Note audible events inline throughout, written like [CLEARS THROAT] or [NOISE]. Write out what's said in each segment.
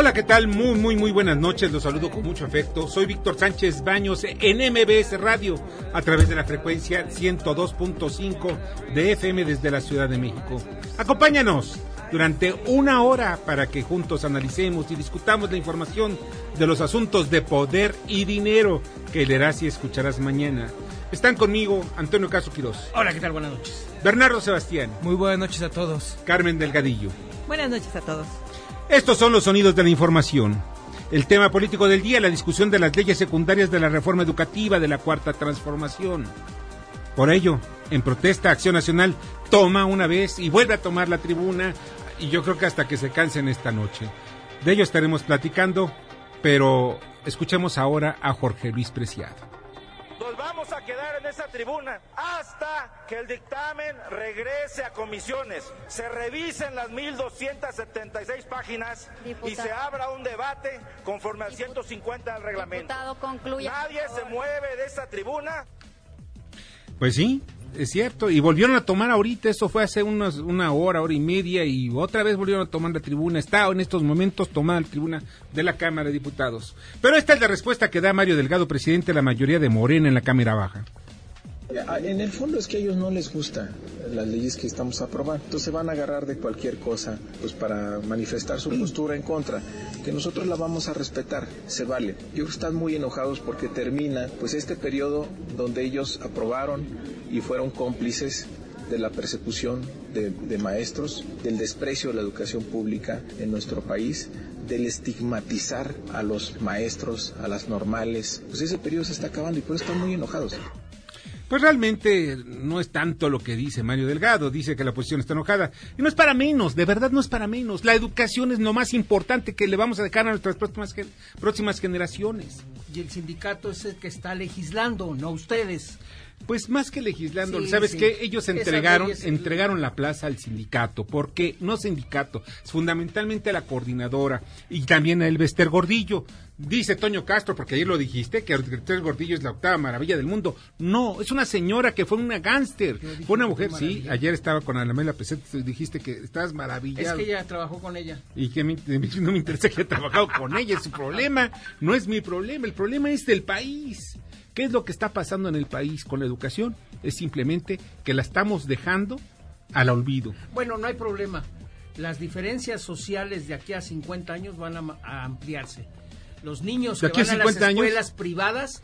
Hola, ¿qué tal? Muy, muy, muy buenas noches. Los saludo con mucho afecto. Soy Víctor Sánchez Baños en MBS Radio a través de la frecuencia 102.5 de FM desde la Ciudad de México. Acompáñanos durante una hora para que juntos analicemos y discutamos la información de los asuntos de poder y dinero que leerás y escucharás mañana. Están conmigo Antonio Caso Quirós. Hola, ¿qué tal? Buenas noches. Bernardo Sebastián. Muy buenas noches a todos. Carmen Delgadillo. Buenas noches a todos. Estos son los sonidos de la información. El tema político del día, la discusión de las leyes secundarias de la reforma educativa de la Cuarta Transformación. Por ello, en protesta, Acción Nacional toma una vez y vuelve a tomar la tribuna y yo creo que hasta que se cansen esta noche. De ello estaremos platicando, pero escuchemos ahora a Jorge Luis Preciado vamos a quedar en esa tribuna hasta que el dictamen regrese a comisiones, se revisen las 1.276 páginas y se abra un debate conforme al 150 del reglamento. Nadie se mueve de esa tribuna. Pues sí, es cierto, y volvieron a tomar ahorita, eso fue hace unos, una hora, hora y media, y otra vez volvieron a tomar la tribuna, está en estos momentos tomada la tribuna de la Cámara de Diputados. Pero esta es la respuesta que da Mario Delgado, presidente de la mayoría de Morena en la Cámara Baja. En el fondo es que a ellos no les gustan las leyes que estamos aprobando, entonces van a agarrar de cualquier cosa pues para manifestar su postura en contra, que nosotros la vamos a respetar, se vale. Yo están muy enojados porque termina pues este periodo donde ellos aprobaron y fueron cómplices de la persecución de, de, maestros, del desprecio de la educación pública en nuestro país, del estigmatizar a los maestros, a las normales. Pues ese periodo se está acabando y por eso están muy enojados. Pues realmente no es tanto lo que dice Mario Delgado, dice que la oposición está enojada. Y no es para menos, de verdad no es para menos. La educación es lo más importante que le vamos a dejar a nuestras próximas, próximas generaciones. Y el sindicato es el que está legislando, no ustedes. Pues más que legislando, ¿sabes qué? Ellos entregaron, entregaron la plaza al sindicato, porque no sindicato, es fundamentalmente a la coordinadora y también a Elvester Gordillo. Dice Toño Castro, porque ayer lo dijiste, que Elvester Gordillo es la octava maravilla del mundo. No, es una señora que fue una gánster, fue una mujer, sí, ayer estaba con Alamela Peset, dijiste que estás maravillado. Es que ella trabajó con ella. Y que no me interesa que haya trabajado con ella, es su problema, no es mi problema, el problema es del país. ¿Qué es lo que está pasando en el país con la educación? Es simplemente que la estamos dejando al olvido. Bueno, no hay problema. Las diferencias sociales de aquí a 50 años van a, ampliarse. Los niños que van a, las escuelas privadas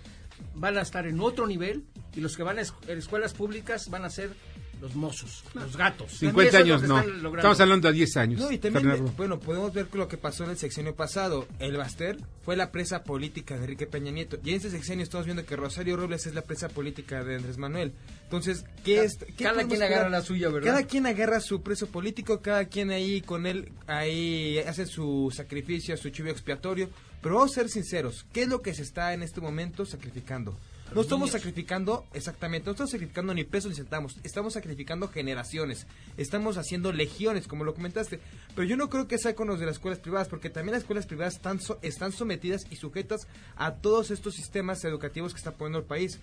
van a estar en otro nivel y los que van a escuelas públicas van a ser los mozos, los gatos. 50 años no. Estamos hablando de 10 años. No, y también, bueno, podemos ver lo que pasó en el sexenio pasado. El Baster fue la presa política de Enrique Peña Nieto. Y en ese sexenio estamos viendo que Rosario Robles es la presa política de Andrés Manuel. Entonces, ¿qué es? cada quien agarra la suya, ¿verdad? Cada quien agarra su preso político, cada quien ahí con él, ahí hace su sacrificio, su chivo expiatorio. Pero vamos a ser sinceros, ¿qué es lo que se está en este momento sacrificando? No estamos sacrificando, exactamente, no estamos sacrificando ni pesos ni centavos, estamos sacrificando generaciones, estamos haciendo legiones, como lo comentaste. Pero yo no creo que sea con los de las escuelas privadas, porque también las escuelas privadas están, están sometidas y sujetas a todos estos sistemas educativos que está poniendo el país.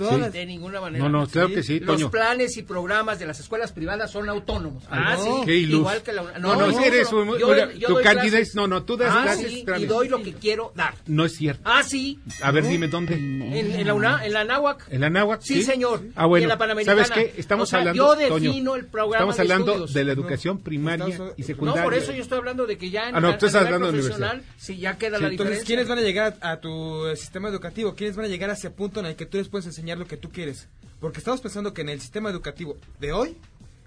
De ninguna manera. No, no, creo que sí, Los planes y programas de las escuelas privadas son autónomos. Ah, sí. Qué Igual que la No, no, no, eres un, yo, tu candidato. No, no, tú das ah, clases. Sí, y doy lo que quiero dar. No es cierto. Ah, sí. A ver, dime dónde. En, la UNA, en la Náhuac. ¿En la Náhuac? Sí, señor. Ah, bueno. en la Panamericana. ¿Sabes qué? Estamos hablando. Yo defino el programa Estamos hablando de la educación primaria y secundaria. No, por eso yo estoy hablando de que ya en Ah, no, tú estás hablando de universidad. Sí, ya queda la diferencia. Entonces, ¿quiénes van a llegar a tu sistema educativo? ¿Quiénes van a llegar a ese punto en el que tú les puedes enseñar lo que tú quieres? Porque estamos pensando que en el sistema educativo de hoy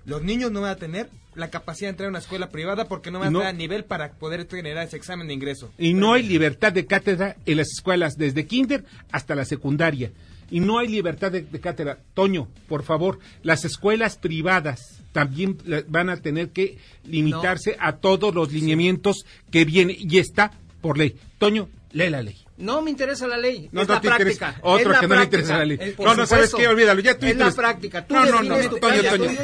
los niños no van a tener la capacidad de entrar a una escuela privada porque no van a tener nivel para poder generar ese examen de ingreso. Y no hay libertad de cátedra en las escuelas desde kinder hasta la secundaria. Y no hay libertad de, cátedra. Toño, por favor, las escuelas privadas también van a tener que limitarse a todos los lineamientos que vienen y está por ley. Toño, lee la ley. No me interesa la ley. No, es la práctica. Otro que no le interesa la ley. no, no sabes qué, olvídalo. Ya tú es la práctica. Tú no, no, no,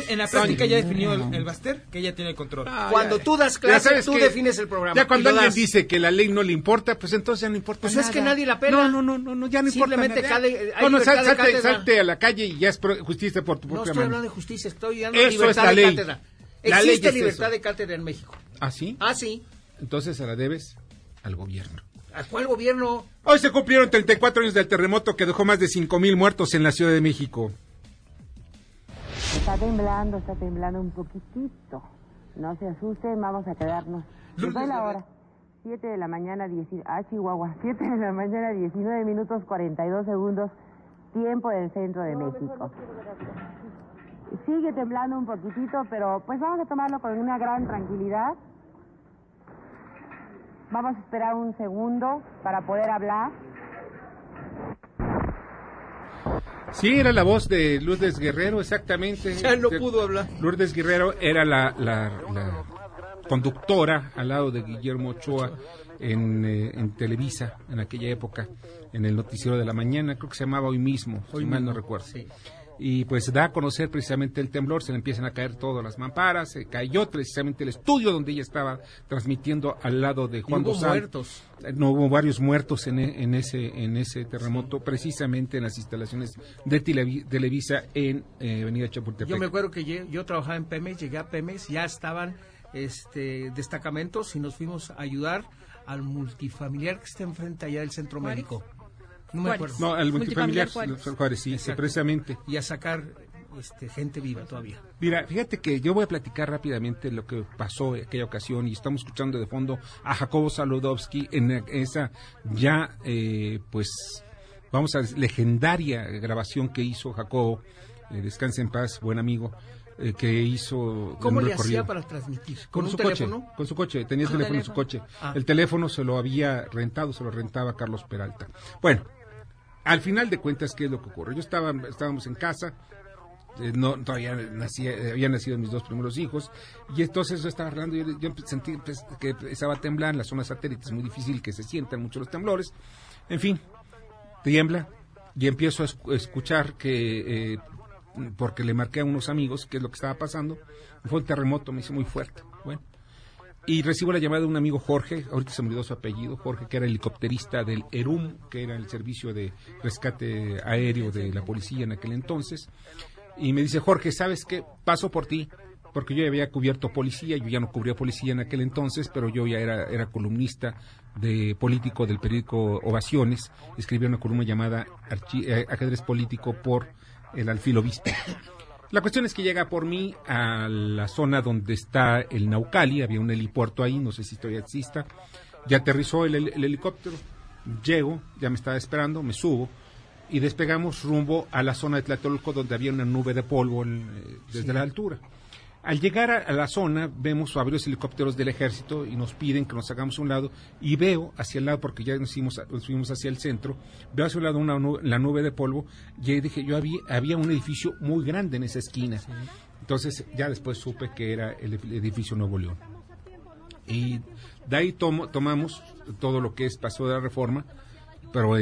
En la práctica ya definió el, Baster que ella tiene el control. Ah, cuando tú das clases, tú defines el programa. Ya cuando alguien dice que la ley no le importa, pues entonces ya no importa pues nada. es que nadie la pela. No, no, no, no, ya no importa nada. Simplemente no, no, salte, salte a la calle y ya es justicia por tu propia mano. No estoy hablando de justicia, estoy hablando de libertad de cátedra. Existe libertad de cátedra en México. ¿Ah, sí? Ah, sí. Entonces se la debes al gobierno. ¿A cuál gobierno? Hoy se cumplieron 34 años del terremoto que dejó más de 5.000 muertos en la Ciudad de México. Está temblando, está temblando un poquitito. No se asusten, vamos a quedarnos. Doy la hora. 7 de la mañana, 10, ah, Chihuahua, [LAUGHS] 7 de la mañana, 19 minutos 42 segundos, tiempo del centro de México. Sigue temblando un poquitito, pero pues vamos a tomarlo con una gran tranquilidad. Vamos a esperar un segundo para poder hablar. Sí, era la voz de Lourdes Guerrero, exactamente. Ya no pudo hablar. Lourdes Guerrero era la, la, conductora al lado de Guillermo Ochoa en, eh, en, Televisa en aquella época, en el noticiero de la mañana, creo que se llamaba hoy mismo, hoy si mal no recuerdo. Sí y pues da a conocer precisamente el temblor, se le empiezan a caer todas las mamparas, se cayó precisamente el estudio donde ella estaba transmitiendo al lado de Juan hubo muertos. Eh, no hubo varios muertos en, e, en ese en ese terremoto, precisamente en las instalaciones de Televisa en eh, Avenida Chapultepec. Yo me acuerdo que yo, trabajaba en Pemex, llegué a Pemex, ya estaban este destacamentos y nos fuimos a ayudar al multifamiliar que está enfrente allá del centro médico. No me acuerdo. No, el multifamiliar Juárez, sí, precisamente. Y a sacar este, gente viva todavía. Mira, fíjate que yo voy a platicar rápidamente lo que pasó en aquella ocasión y estamos escuchando de fondo a Jacobo Saludowski en esa ya, eh, pues, vamos a legendaria grabación que hizo Jacobo, eh, descanse en paz, buen amigo, eh, que hizo. ¿Cómo le hacía para transmitir? ¿Con, su coche. Con su coche, tenía el teléfono en su coche. Ah. El teléfono se lo había rentado, se lo rentaba Carlos Peralta. Bueno, al final de cuentas, ¿qué es lo que ocurre? Yo estaba, estábamos en casa, eh, no, todavía nacía, habían nacido mis dos primeros hijos, y entonces yo estaba hablando, yo, yo sentí que empezaba a temblar en la zona satélite, es muy difícil que se sientan mucho los temblores, en fin, tiembla, y empiezo a escuchar que, eh, porque le marqué a unos amigos qué es lo que estaba pasando, fue un terremoto, me hizo muy fuerte, bueno, y recibo la llamada de un amigo Jorge, ahorita se me olvidó su apellido, Jorge, que era helicópterista del ERUM, que era el servicio de rescate aéreo de la policía en aquel entonces. Y me dice, Jorge, ¿sabes qué? Paso por ti, porque yo ya había cubierto policía, yo ya no cubría policía en aquel entonces, pero yo ya era, era columnista de político del periódico Ovaciones, escribía una columna llamada eh, Ajedrez Político por el Alfil Obispo. La cuestión es que llega por mí a la zona donde está el Naucali, había un helipuerto ahí, no sé si todavía exista. Ya aterrizó el, helicóptero, llego, ya me estaba esperando, me subo y despegamos rumbo a la zona de Tlatelolco donde había una nube de polvo eh, desde la altura. Al llegar a, la zona, vemos varios helicópteros del ejército y nos piden que nos hagamos a un lado. Y veo hacia el lado, porque ya nos fuimos, fuimos hacia el centro, veo hacia un lado una la nube de polvo. Y dije, yo había, había un edificio muy grande en esa esquina. Entonces, ya después supe que era el, edificio Nuevo León. Y de ahí tomamos todo lo que es Paso de la Reforma, pero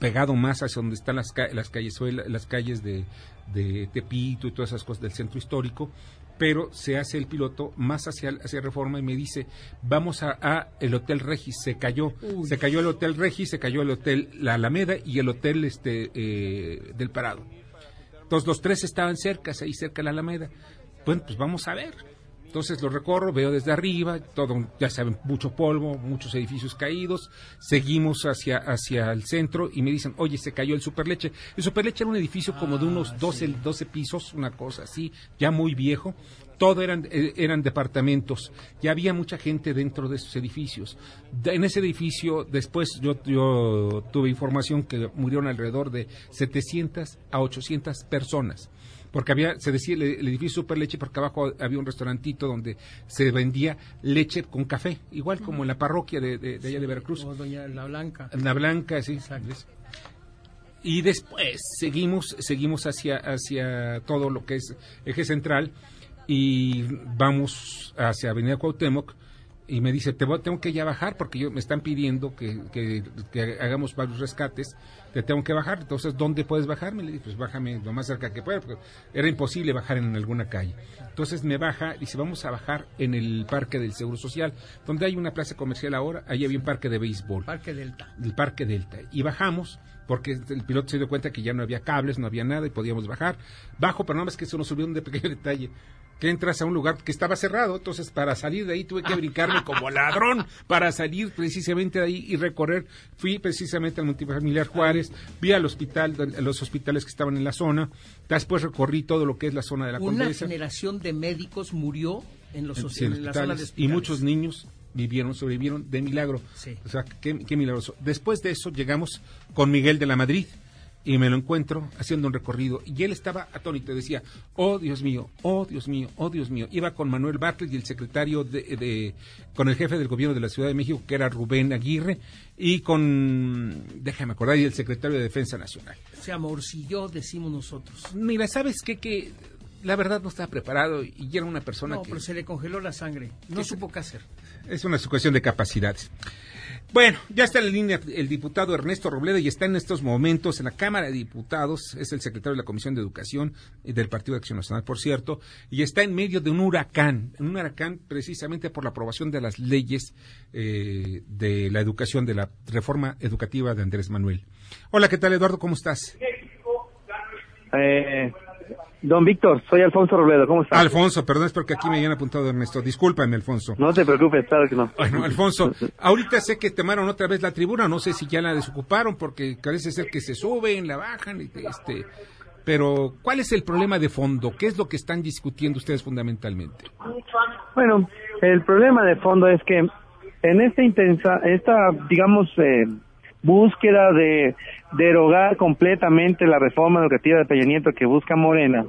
pegado más hacia donde están las, las calles, las calles de, de Tepito y todas esas cosas del centro histórico pero se hace el piloto más hacia, hacia Reforma y me dice, vamos a, el Hotel Regis, se cayó, se cayó el Hotel Regis, se cayó el Hotel La Alameda y el Hotel este eh, del Parado. Entonces los tres estaban cerca, ahí cerca de la Alameda. Bueno, pues vamos a ver. Entonces lo recorro, veo desde arriba, todo, ya saben, mucho polvo, muchos edificios caídos. Seguimos hacia, hacia el centro y me dicen, oye, se cayó el Superleche. El Superleche era un edificio como de unos 12, ah, 12 pisos, una cosa así, ya muy viejo. Todo eran, eh, eran departamentos. Ya había mucha gente dentro de esos edificios. en ese edificio, después yo, yo tuve información que murieron alrededor de 700 a 800 personas porque había, se decía el, edificio Super Leche, porque abajo había un restaurantito donde se vendía leche con café, igual como en la parroquia de, de, allá de Veracruz. O Doña La Blanca. La Blanca, sí. Y después seguimos, seguimos hacia, hacia todo lo que es eje central y vamos hacia Avenida Cuauhtémoc y me dice, te tengo que ya bajar porque yo, me están pidiendo que, que, hagamos varios rescates, te tengo que bajar, entonces, ¿dónde puedes bajarme? Le dije, pues bájame lo más cerca que pueda, porque era imposible bajar en alguna calle. Entonces me baja, dice, vamos a bajar en el Parque del Seguro Social, donde hay una plaza comercial ahora, ahí había un parque de béisbol. Parque Delta. El Parque Delta. Y bajamos, porque el piloto se dio cuenta que ya no había cables, no había nada y podíamos bajar. Bajo, pero no más que eso nos olvidó un pequeño detalle que entras a un lugar que estaba cerrado, entonces para salir de ahí tuve que brincarme [LAUGHS] como ladrón para salir precisamente de ahí y recorrer. Fui precisamente al multifamiliar Juárez, vi al hospital, los hospitales que estaban en la zona, después recorrí todo lo que es la zona de la Una generación de médicos murió en los en, la zona de y muchos niños vivieron, sobrevivieron de milagro. O sea, qué, qué milagroso. Después de eso llegamos con Miguel de la Madrid y me lo encuentro haciendo un recorrido y él estaba atónito, decía, oh Dios mío, oh Dios mío, oh Dios mío. Iba con Manuel Bartlett y el secretario de, con el jefe del gobierno de la Ciudad de México, que era Rubén Aguirre, y con, déjame acordar, y el secretario de Defensa Nacional. Se amorcilló, decimos nosotros. Mira, ¿sabes qué? Que la verdad no estaba preparado y era una persona no, pero se le congeló la sangre, no supo qué hacer. Es una cuestión de capacidades. Bueno, ya está en la línea el diputado Ernesto Robledo y está en estos momentos en la Cámara de Diputados, es el secretario de la Comisión de Educación del Partido de Acción Nacional, por cierto, y está en medio de un huracán, un huracán precisamente por la aprobación de las leyes eh, de la educación, de la reforma educativa de Andrés Manuel. Hola, ¿qué tal Eduardo? ¿Cómo estás? Eh, Don Víctor, soy Alfonso Robledo, ¿cómo estás? Alfonso, perdón, es porque aquí me habían apuntado Ernesto. Discúlpame, Alfonso. No te preocupes, claro que no. Bueno, Alfonso, ahorita sé que tomaron otra vez la tribuna, no sé si ya la desocuparon, porque parece ser que se suben, la bajan, este, pero ¿cuál es el problema de fondo? ¿Qué es lo que están discutiendo ustedes fundamentalmente? Bueno, el problema de fondo es que en esta intensa, esta, digamos, eh, búsqueda de derogar completamente la reforma educativa de Peña Nieto que busca Morena,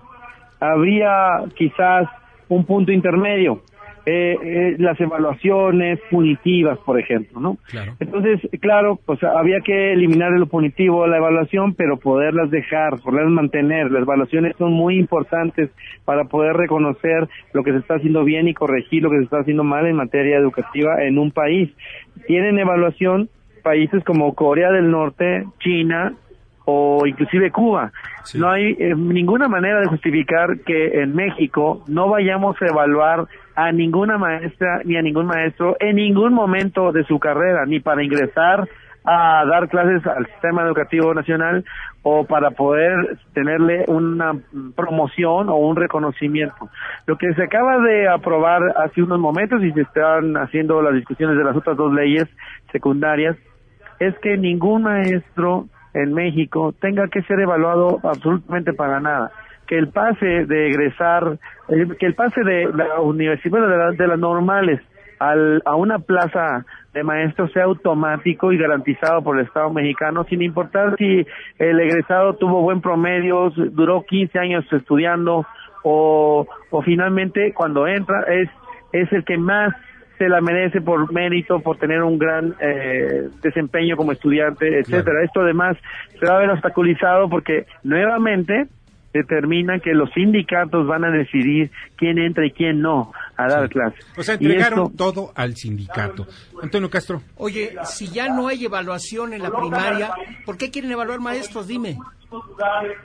habría quizás un punto intermedio. Eh, eh, las evaluaciones punitivas, por ejemplo, ¿no? Entonces, claro, pues había que eliminar lo punitivo la evaluación, pero poderlas dejar, poderlas mantener. Las evaluaciones son muy importantes para poder reconocer lo que se está haciendo bien y corregir lo que se está haciendo mal en materia educativa en un país. Tienen evaluación países como Corea del Norte, China o inclusive Cuba. No hay eh, ninguna manera de justificar que en México no vayamos a evaluar a ninguna maestra ni a ningún maestro en ningún momento de su carrera, ni para ingresar a dar clases al sistema educativo nacional o para poder tenerle una promoción o un reconocimiento. Lo que se acaba de aprobar hace unos momentos y se están haciendo las discusiones de las otras dos leyes secundarias es que ningún maestro en México tenga que ser evaluado absolutamente para nada. Que el pase de egresar, eh, que el pase de la universidad, de, las normales al, a una plaza de maestro sea automático y garantizado por el Estado mexicano, sin importar si el egresado tuvo buen promedio, duró 15 años estudiando o, o finalmente cuando entra es, es el que más se la merece por mérito, por tener un gran eh, desempeño como estudiante, etcétera. Esto además se va a ver obstaculizado porque nuevamente determina que los sindicatos van a decidir quién entra y quién no a dar clases. O sea, entregaron todo al sindicato. Antonio Castro. Oye, si ya no hay evaluación en la primaria, ¿por qué quieren evaluar maestros? Dime.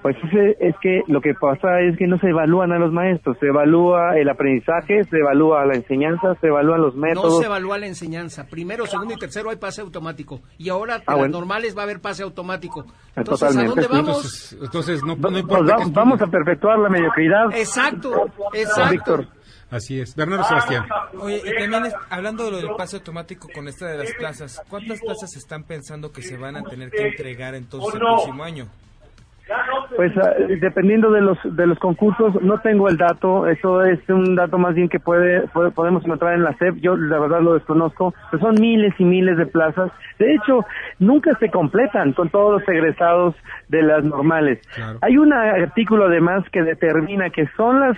Pues es, que lo que pasa es que no se evalúan a los maestros, se evalúa el aprendizaje, se evalúa la enseñanza, se evalúan los métodos. No se evalúa la enseñanza. Primero, segundo y tercero hay pase automático. Y ahora ah, las normales va a haber pase automático. Entonces, ¿a dónde vamos? Entonces, no, importa. Vamos, a perpetuar la mediocridad. Exacto, exacto. Así es. Bernardo Sebastián. Oye, y también hablando de lo del pase automático con esta de las plazas, ¿cuántas plazas están pensando que se van a tener que entregar entonces el próximo año? Pues ah, dependiendo de los de los concursos, no tengo el dato, eso es un dato más bien que puede, podemos encontrar en la SEP, yo la verdad lo desconozco, pero son miles y miles de plazas. De hecho, nunca se completan con todos los egresados de las normales. Hay un artículo además que determina que son las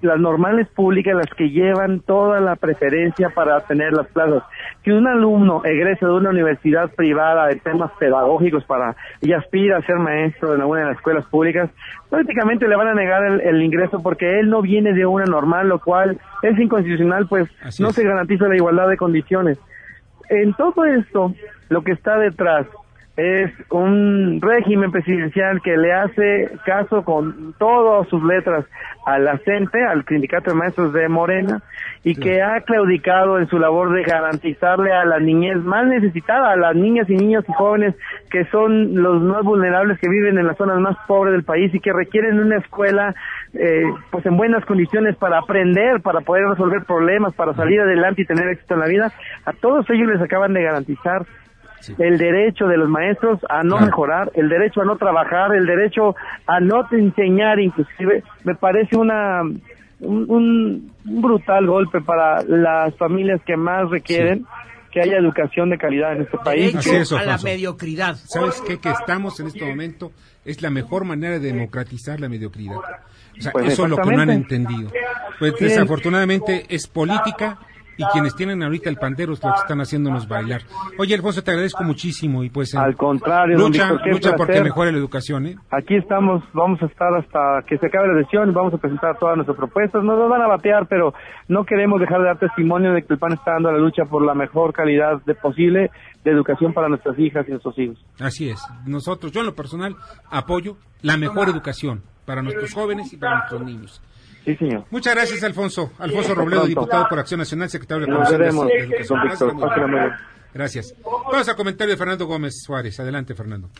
las normales públicas las que llevan toda la preferencia para tener las plazas. Que un alumno egrese de una universidad privada de temas pedagógicos para y aspira a ser maestro en alguna de las escuelas públicas, prácticamente le van a negar el, ingreso porque él no viene de una normal, lo cual es inconstitucional, pues no se garantiza la igualdad de condiciones. En todo esto, lo que está detrás es un régimen presidencial que le hace caso con todas sus letras a la CENTE, al Sindicato de Maestros de Morena, y que ha claudicado en su labor de garantizarle a la niñez más necesitada, a las niñas y niños y jóvenes que son los más vulnerables que viven en las zonas más pobres del país y que requieren una escuela eh, pues en buenas condiciones para aprender, para poder resolver problemas, para salir adelante y tener éxito en la vida, a todos ellos les acaban de garantizar el derecho de los maestros a no mejorar, el derecho a no trabajar, el derecho a no enseñar inclusive, me parece una un, brutal golpe para las familias que más requieren. que haya educación de calidad en este país. a la mediocridad. ¿Sabes qué? Que estamos en este momento es la mejor manera de democratizar la mediocridad. O sea, pues eso es lo que no han entendido. Pues desafortunadamente es política y quienes tienen ahorita el pandero es lo que están haciéndonos bailar. Oye, Alfonso, te agradezco muchísimo y pues... Al contrario, lucha, lucha porque mejore la educación, ¿eh? Aquí estamos, vamos a estar hasta que se acabe la sesión, vamos a presentar todas nuestras propuestas, nos van a batear, pero no queremos dejar de dar testimonio de que el PAN está dando la lucha por la mejor calidad de posible de educación para nuestras hijas y nuestros hijos. Así es, nosotros, yo en lo personal, apoyo la mejor educación para nuestros jóvenes y para nuestros niños. Sí, señor. Muchas gracias, Alfonso. Alfonso Robledo, diputado por Acción Nacional, secretario de la Comisión de Educación. Gracias. Vamos al comentario de Fernando Gómez Suárez. Adelante, Fernando.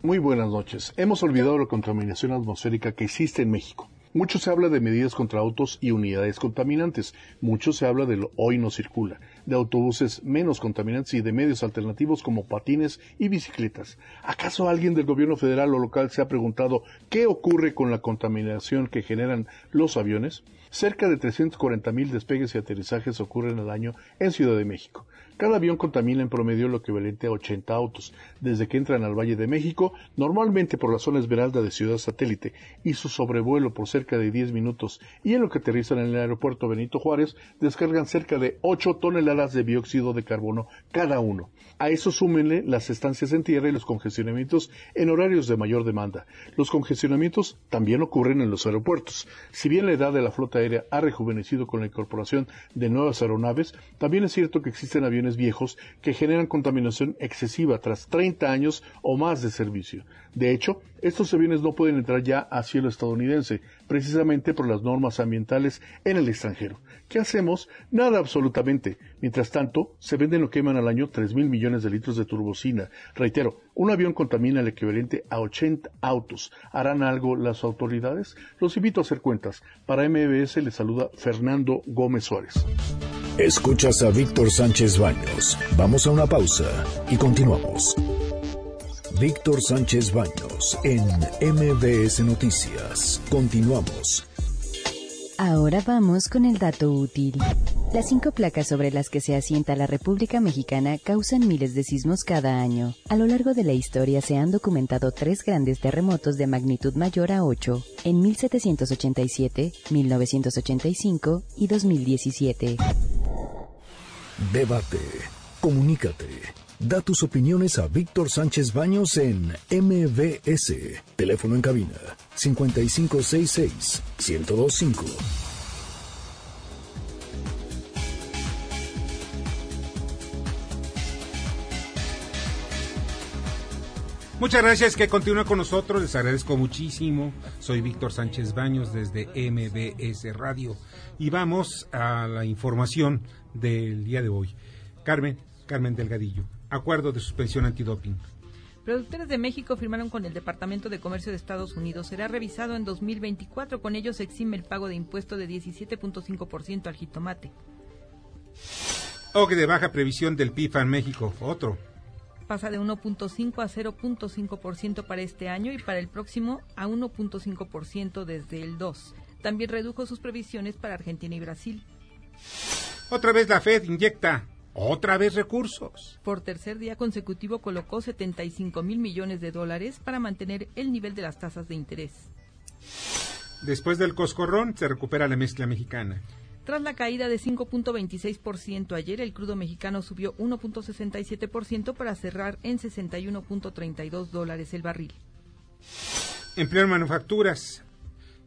Muy buenas noches. Hemos olvidado la contaminación atmosférica que existe en México. Mucho se habla de medidas contra autos y unidades contaminantes. Mucho se habla del hoy no circula, de autobuses menos contaminantes y de medios alternativos como patines y bicicletas. ¿Acaso alguien del gobierno federal o local se ha preguntado qué ocurre con la contaminación que generan los aviones? Cerca de 340 mil despegues y aterrizajes ocurren al año en Ciudad de México. Cada avión contamina en promedio lo equivalente a 80 autos, desde que entran al Valle de México, normalmente por la zona esmeralda de Ciudad Satélite, y su sobrevuelo por cerca de 10 minutos, y en lo que aterrizan en el aeropuerto Benito Juárez, descargan cerca de 8 toneladas de dióxido de carbono cada uno. A eso súmenle las estancias en tierra y los congestionamientos en horarios de mayor demanda. Los congestionamientos también ocurren en los aeropuertos. Si bien la edad de la flota aérea ha rejuvenecido con la incorporación de nuevas aeronaves, también es cierto que existen aviones viejos que generan contaminación excesiva tras 30 años o más de servicio. De hecho, estos aviones no pueden entrar ya a cielo estadounidense, precisamente por las normas ambientales en el extranjero. ¿Qué hacemos? Nada absolutamente. Mientras tanto, se venden o queman al año 3 mil millones de litros de turbocina. Reitero, un avión contamina el equivalente a 80 autos. ¿Harán algo las autoridades? Los invito a hacer cuentas. Para MBS le saluda Fernando Gómez Suárez. Escuchas a Víctor Sánchez Baños. Vamos a una pausa y continuamos. Víctor Sánchez Baños en MBS Noticias. Continuamos. Ahora vamos con el dato útil. Las cinco placas sobre las que se asienta la República Mexicana causan miles de sismos cada año. A lo largo de la historia se han documentado tres grandes terremotos de magnitud mayor a 8 en 1787, 1985 y 2017. Debate. Comunícate. Da tus opiniones a Víctor Sánchez Baños en MBS. Teléfono en cabina 5566 1025. Muchas gracias que continúa con nosotros, les agradezco muchísimo. Soy Víctor Sánchez Baños desde MBS Radio y vamos a la información del día de hoy. Carmen, Carmen Delgadillo acuerdo de suspensión antidoping. Productores de México firmaron con el Departamento de Comercio de Estados Unidos. Será revisado en 2024. Con ello se exime el pago de impuesto de 17.5% al jitomate. O que de baja previsión del PIFA en México. Otro. pasa de 1.5 a 0.5% para este año y para el próximo a 1.5% desde el 2. También redujo sus previsiones para Argentina y Brasil. Otra vez la Fed inyecta otra vez recursos. Por tercer día consecutivo colocó 75 mil millones de dólares para mantener el nivel de las tasas de interés. Después del coscorrón se recupera la mezcla mexicana. Tras la caída de 5.26% ayer, el crudo mexicano subió 1.67% para cerrar en 61.32 dólares el barril. Empleo en manufacturas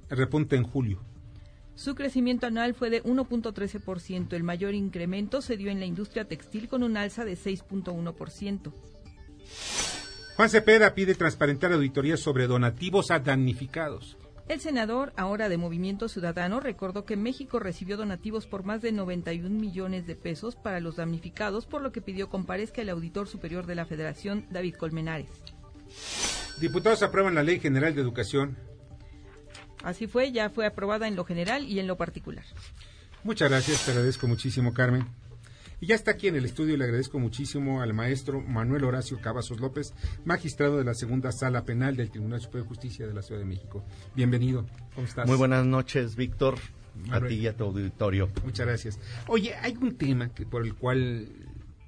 repunta en julio. Su crecimiento anual fue de 1.13%. El mayor incremento se dio en la industria textil con un alza de 6.1%. Juan Cepeda pide transparentar auditorías sobre donativos a damnificados. El senador, ahora de Movimiento Ciudadano, recordó que México recibió donativos por más de 91 millones de pesos para los damnificados, por lo que pidió comparezca el auditor superior de la Federación, David Colmenares. Diputados aprueban la Ley General de Educación. Así fue, ya fue aprobada en lo general y en lo particular. Muchas gracias, te agradezco muchísimo, Carmen. Y ya está aquí en el estudio y le agradezco muchísimo al maestro Manuel Horacio Cavazos López, magistrado de la segunda sala penal del Tribunal Superior de Justicia de la Ciudad de México. Bienvenido, ¿cómo estás? Muy buenas noches, Víctor, a ti y a tu auditorio. Muchas gracias. Oye, hay un tema que por el cual,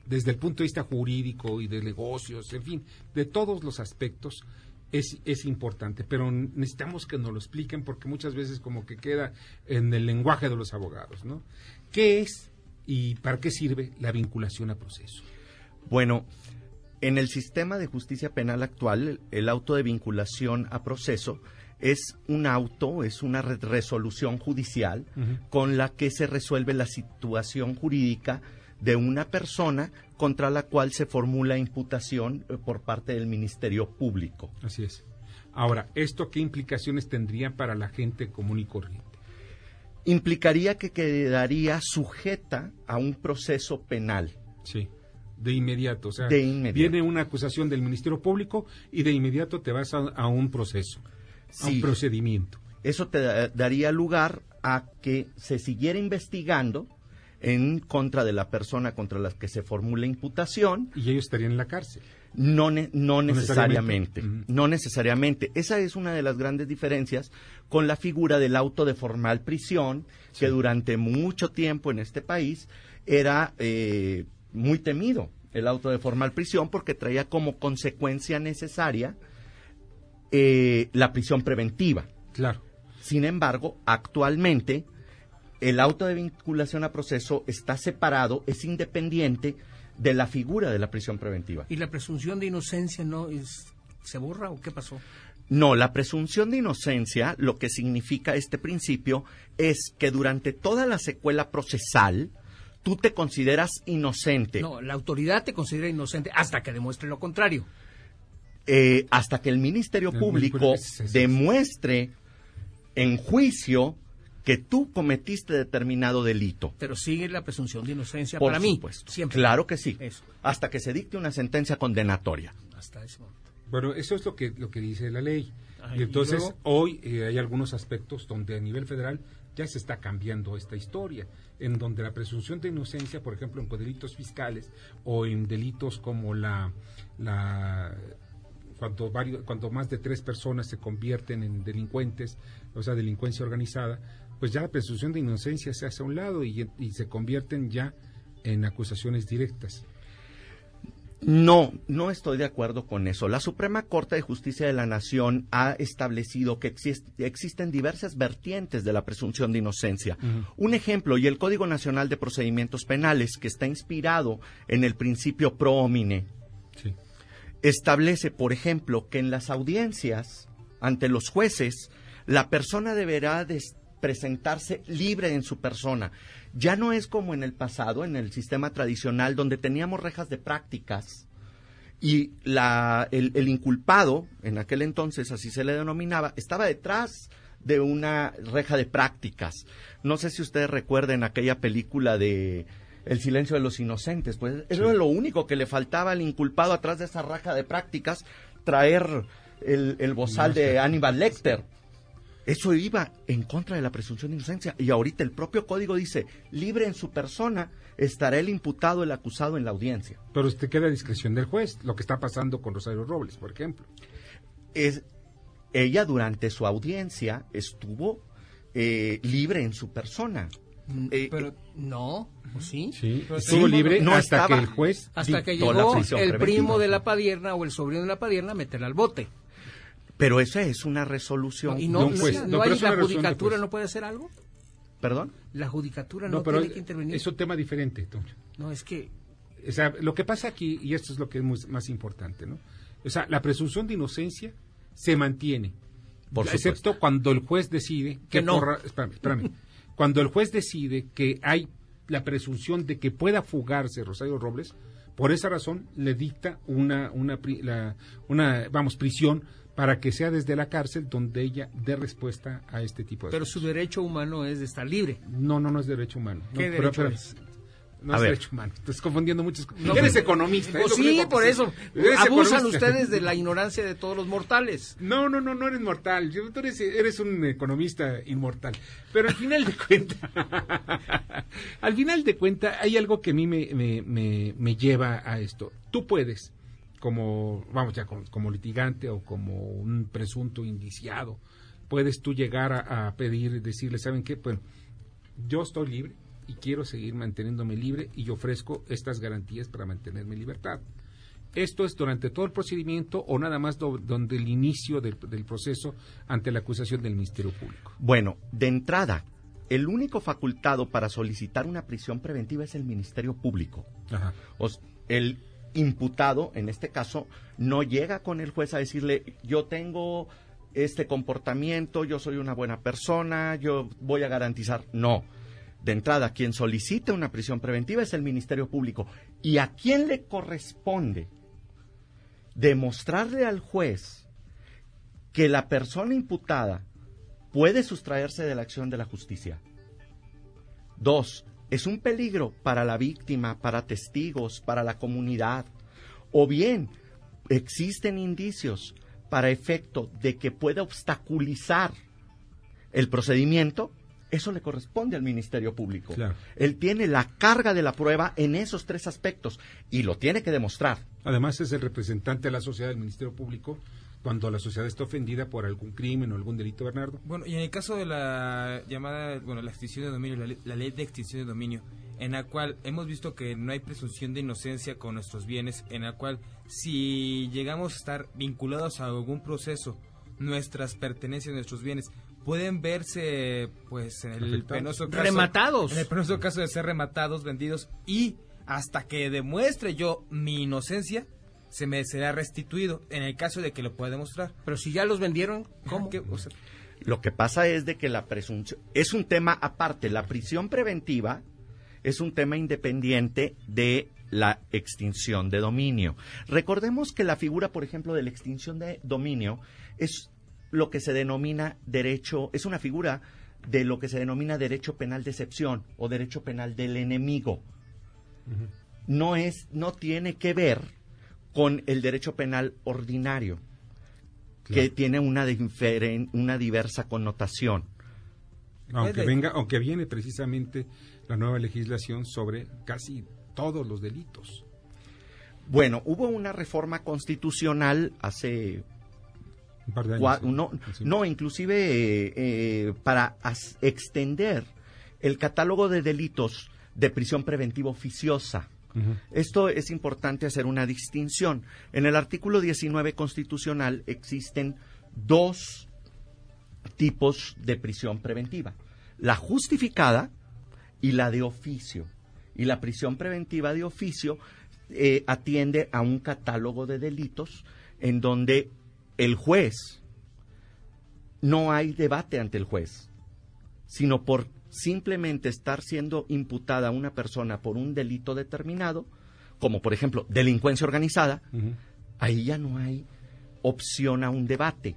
desde el punto de vista jurídico y de negocios, en fin, de todos los aspectos, es, es, importante, pero necesitamos que nos lo expliquen porque muchas veces como que queda en el lenguaje de los abogados, ¿no? ¿Qué es ¿Y para qué sirve la vinculación a proceso? Bueno, en el sistema de justicia penal actual, el auto de vinculación a proceso es un auto, es una resolución judicial con la que se resuelve la situación jurídica de una persona contra la cual se formula imputación eh, por parte del Ministerio Público. Así es. Ahora, ¿esto qué implicaciones tendría para la gente común y corriente? implicaría que quedaría sujeta a un proceso penal. Sí, de inmediato. O sea, viene una acusación del Ministerio Público y de inmediato te vas a, un proceso, a un procedimiento. Eso te daría lugar a que se siguiera investigando en contra de la persona contra la que se formula imputación. Y ellos estarían en la cárcel. No, no necesariamente, no necesariamente. Esa es una de las grandes diferencias con la figura del auto de formal prisión, que durante mucho tiempo en este país era eh, muy temido el auto de formal prisión porque traía como consecuencia necesaria eh, la prisión preventiva. Claro. Sin embargo, actualmente el auto de vinculación a proceso está separado, es independiente de la figura de la prisión preventiva. ¿Y la presunción de inocencia no es, se borra o qué pasó? No, la presunción de inocencia, lo que significa este principio es que durante toda la secuela procesal, tú te consideras inocente. No, la autoridad te considera inocente hasta que demuestre lo contrario. Eh, hasta que el Ministerio Público demuestre en juicio que tú cometiste determinado delito. Pero sigue la presunción de inocencia Por para supuesto. mí. Siempre. Claro que sí. Hasta que se dicte una sentencia condenatoria. Hasta ese momento. Bueno, eso es lo que, lo que dice la ley. y entonces hoy eh, hay algunos aspectos donde a nivel federal ya se está cambiando esta historia, en donde la presunción de inocencia, por ejemplo, en delitos fiscales o en delitos como la, la cuando, varios, cuando más de tres personas se convierten en delincuentes, o sea, delincuencia organizada, pues ya la presunción de inocencia se hace a un lado y, se convierten ya en acusaciones directas. No, no estoy de acuerdo con eso. La Suprema Corte de Justicia de la Nación ha establecido que existen diversas vertientes de la presunción de inocencia. Un ejemplo, y el Código Nacional de Procedimientos Penales, que está inspirado en el principio pro homine, establece, por ejemplo, que en las audiencias ante los jueces, la persona deberá de presentarse libre en su persona. Ya no es como en el pasado, en el sistema tradicional, donde teníamos rejas de prácticas y la, el, inculpado, en aquel entonces así se le denominaba, estaba detrás de una reja de prácticas. No sé si ustedes recuerden aquella película de El silencio de los inocentes, pues era lo único que le faltaba al inculpado atrás de esa reja de prácticas, traer el, el bozal de Aníbal Lecter. Eso iba en contra de la presunción de inocencia. Y ahorita el propio código dice, libre en su persona, estará el imputado, el acusado en la audiencia. Pero usted queda a discreción del juez, lo que está pasando con Rosario Robles, por ejemplo. Es, ella durante su audiencia estuvo eh, libre en su persona. Mm, eh, pero no, ¿sí? Sí, estuvo libre no hasta que el juez hasta que llegó el primo de la padierna o el sobrino de la padierna a meterla al bote. Pero esa es una resolución ¿Y no, un juez. ¿No, hay la judicatura no puede hacer algo? ¿Perdón? La judicatura no, tiene que intervenir. Es un tema diferente, No, es que... O sea, lo que pasa aquí, y esto es lo que es más importante, ¿no? O sea, la presunción de inocencia se mantiene. Por excepto cuando el juez decide que, no. espérame, espérame, cuando el juez decide que hay la presunción de que pueda fugarse Rosario Robles, por esa razón le dicta una, una, una vamos, prisión para que sea desde la cárcel donde ella dé respuesta a este tipo de Pero su derecho humano es de estar libre. No, no, no es derecho humano. ¿Qué derecho es? No es derecho humano. Estás confundiendo muchas cosas. eres economista. Pues sí, por eso. Abusan ustedes de la ignorancia de todos los mortales. No, no, no, no eres mortal. Tú eres, eres un economista inmortal. Pero al final de cuentas, [LAUGHS] al final de cuentas, hay algo que a mí me, me, me lleva a esto. Tú puedes como, vamos ya, como, litigante o como un presunto indiciado, puedes tú llegar a, pedir y decirle, ¿saben qué? Pues yo estoy libre y quiero seguir manteniéndome libre y ofrezco estas garantías para mantenerme en libertad. ¿Esto es durante todo el procedimiento o nada más donde el inicio del, proceso ante la acusación del Ministerio Público? Bueno, de entrada, el único facultado para solicitar una prisión preventiva es el Ministerio Público. Ajá. el imputado, en este caso, no llega con el juez a decirle, yo tengo este comportamiento, yo soy una buena persona, yo voy a garantizar. No. De entrada, quien solicite una prisión preventiva es el Ministerio Público. ¿Y a quién le corresponde demostrarle al juez que la persona imputada puede sustraerse de la acción de la justicia? Dos, es un peligro para la víctima, para testigos, para la comunidad. O bien existen indicios para efecto de que pueda obstaculizar el procedimiento, eso le corresponde al Ministerio Público. Él tiene la carga de la prueba en esos tres aspectos y lo tiene que demostrar. Además es el representante de la sociedad del Ministerio Público cuando la sociedad está ofendida por algún crimen o algún delito, Bernardo. Bueno, y en el caso de la llamada, bueno, la extinción de dominio, la, ley de extinción de dominio, en la cual hemos visto que no hay presunción de inocencia con nuestros bienes, en la cual si llegamos a estar vinculados a algún proceso, nuestras pertenencias, nuestros bienes, pueden verse, pues, en el penoso caso... Rematados. En el penoso caso de ser rematados, vendidos, y hasta que demuestre yo mi inocencia, se me será restituido en el caso de que lo pueda demostrar. Pero si ya los vendieron, ¿cómo? lo que pasa es de que la presunción es un tema aparte. La prisión preventiva es un tema independiente de la extinción de dominio. Recordemos que la figura, por ejemplo, de la extinción de dominio es lo que se denomina derecho, es una figura de lo que se denomina derecho penal de excepción o derecho penal del enemigo. No es, no tiene que ver con el derecho penal ordinario, que tiene una, una diversa connotación. Aunque, venga, aunque viene precisamente la nueva legislación sobre casi todos los delitos. Bueno, hubo una reforma constitucional hace un par de años. No, no, inclusive eh, eh, para extender el catálogo de delitos de prisión preventiva oficiosa. Esto es importante hacer una distinción. En el artículo 19 constitucional existen dos tipos de prisión preventiva. La justificada y la de oficio. Y la prisión preventiva de oficio eh, atiende a un catálogo de delitos en donde el juez no hay debate ante el juez, sino por simplemente estar siendo imputada una persona por un delito determinado, como por ejemplo delincuencia organizada, ahí ya no hay opción a un debate.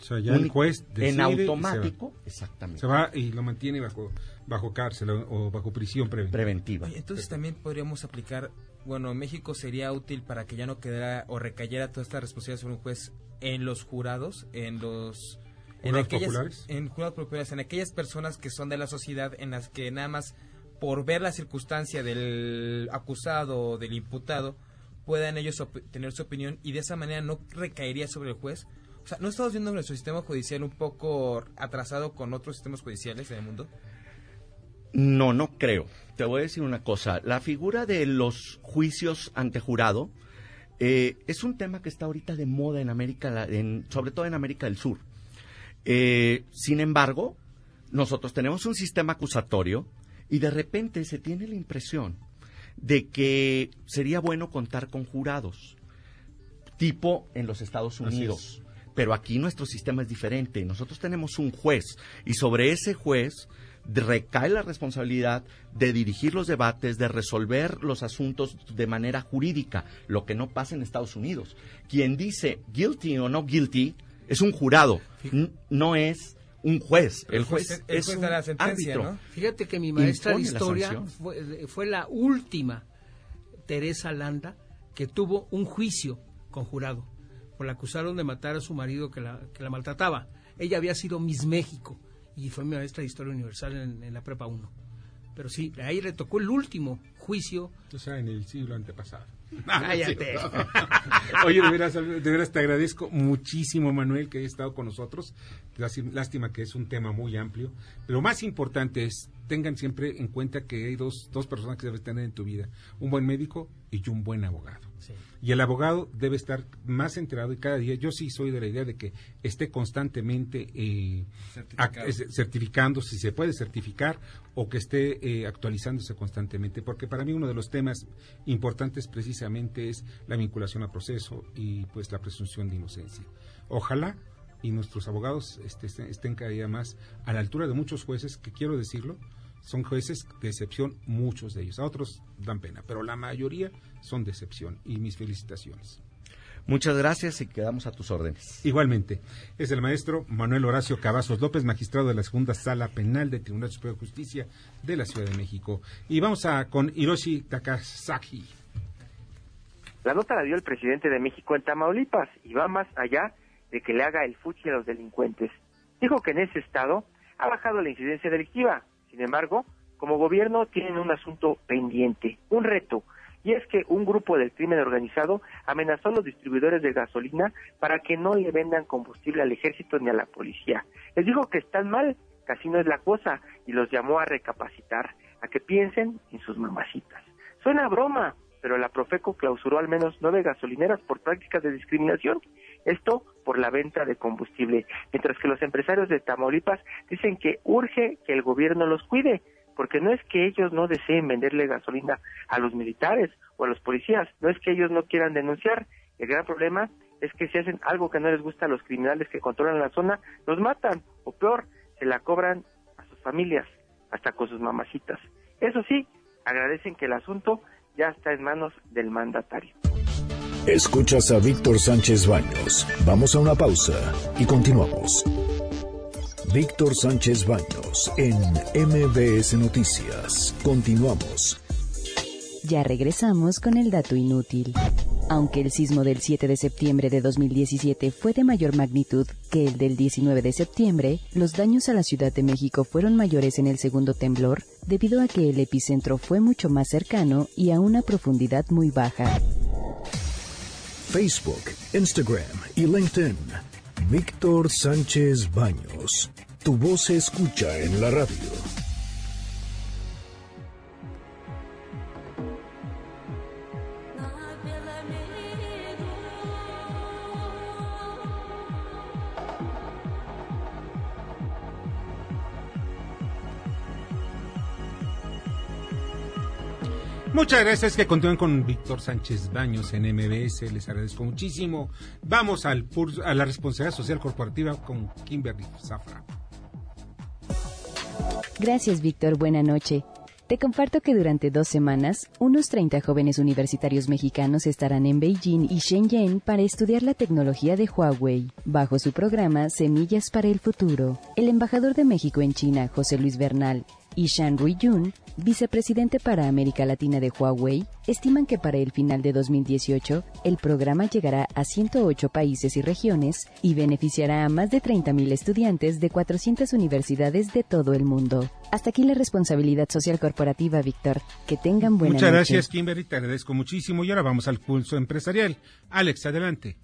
O sea, ya el juez en automático, exactamente. Se va y lo mantiene bajo bajo cárcel o bajo prisión preventiva. entonces también podríamos aplicar, bueno, México sería útil para que ya no quedara o recayera toda esta responsabilidad sobre un juez en los jurados, en los en aquellas, populares? En jurados populares, en aquellas personas que son de la sociedad, en las que nada más por ver la circunstancia del acusado o del imputado, puedan ellos tener su opinión y de esa manera no recaería sobre el juez. O sea, ¿no estamos viendo nuestro sistema judicial un poco atrasado con otros sistemas judiciales en el mundo? No, no creo. Te voy a decir una cosa. La figura de los juicios ante jurado eh, es un tema que está ahorita de moda en América, en, sobre todo en América del Sur. Eh, sin embargo, nosotros tenemos un sistema acusatorio y de repente se tiene la impresión de que sería bueno contar con jurados, tipo en los Estados Unidos. Pero aquí nuestro sistema es diferente. Nosotros tenemos un juez y sobre ese juez recae la responsabilidad de dirigir los debates, de resolver los asuntos de manera jurídica, lo que no pasa en Estados Unidos. Quien dice guilty o no guilty es un jurado, no es un juez. El juez, es un la árbitro. Fíjate que mi maestra de historia fue, la última Teresa Landa que tuvo un juicio con jurado. Por la acusaron de matar a su marido que la, que la maltrataba. Ella había sido Miss México y fue mi maestra de Historia Universal en, la Prepa 1. Pero sí, ahí le tocó el último juicio. O sea, en el siglo antepasado. Cállate. [LAUGHS] Oye, de veras, te agradezco muchísimo, Manuel, que hayas estado con nosotros. Lástima que es un tema muy amplio. Lo más importante es, tengan siempre en cuenta que hay dos, dos personas que debes tener en tu vida. Un buen médico y un buen abogado. Y el abogado debe estar más enterado y cada día, yo sí soy de la idea de que esté constantemente eh, certificando, si se puede certificar, o que esté eh, actualizándose constantemente, porque para mí uno de los temas importantes precisamente es la vinculación al proceso y pues la presunción de inocencia. Ojalá y nuestros abogados este, estén cada día más a la altura de muchos jueces, que quiero decirlo, son jueces de excepción, muchos de ellos. A otros dan pena, pero la mayoría son de excepción. Y mis felicitaciones. Muchas gracias y quedamos a tus órdenes. Igualmente, es el maestro Manuel Horacio Cavazos López, magistrado de la Segunda Sala Penal del Tribunal Superior de Justicia de la Ciudad de México. Y vamos a con Hiroshi Takasaki. La nota la dio el presidente de México en Tamaulipas y va más allá de que le haga el fuchi a los delincuentes. Dijo que en ese estado ha bajado la incidencia delictiva, sin embargo, como gobierno tienen un asunto pendiente, un reto, y es que un grupo del crimen organizado amenazó a los distribuidores de gasolina para que no le vendan combustible al ejército ni a la policía. Les dijo que están mal, casi no es la cosa, y los llamó a recapacitar, a que piensen en sus mamacitas. Suena broma, pero la Profeco clausuró al menos nueve gasolineras por prácticas de discriminación. Esto por la venta de combustible, mientras que los empresarios de Tamaulipas dicen que urge que el gobierno los cuide, porque no es que ellos no deseen venderle gasolina a los militares o a los policías, no es que ellos no quieran denunciar, el gran problema es que si hacen algo que no les gusta a los criminales que controlan la zona, los matan, o peor, se la cobran a sus familias, hasta con sus mamacitas. Eso sí, agradecen que el asunto ya está en manos del mandatario. Escuchas a Víctor Sánchez Baños. Vamos a una pausa y continuamos. Víctor Sánchez Baños en MBS Noticias. Continuamos. Ya regresamos con el dato inútil. Aunque el sismo del 7 de septiembre de 2017 fue de mayor magnitud que el del 19 de septiembre, los daños a la Ciudad de México fueron mayores en el segundo temblor debido a que el epicentro fue mucho más cercano y a una profundidad muy baja. Facebook, Instagram y LinkedIn. Víctor Sánchez Baños. Tu voz se escucha en la radio. Muchas gracias que continúen con Víctor Sánchez Baños en MBS, les agradezco muchísimo. Vamos al a la responsabilidad social corporativa con Kimberly Zafra. Gracias, Víctor. Buena noche. Te comparto que durante dos semanas, unos 30 jóvenes universitarios mexicanos estarán en Beijing y Shenzhen para estudiar la tecnología de Huawei, bajo su programa Semillas para el Futuro. El embajador de México en China, José Luis Bernal, y Shan Rui-jun, vicepresidente para América Latina de Huawei, estiman que para el final de 2018 el programa llegará a 108 países y regiones y beneficiará a más de 30.000 estudiantes de 400 universidades de todo el mundo. Hasta aquí la responsabilidad social corporativa, Víctor. Que tengan buena Muchas gracias, Kimberly. Te agradezco muchísimo. Y ahora vamos al pulso empresarial. Alex, adelante.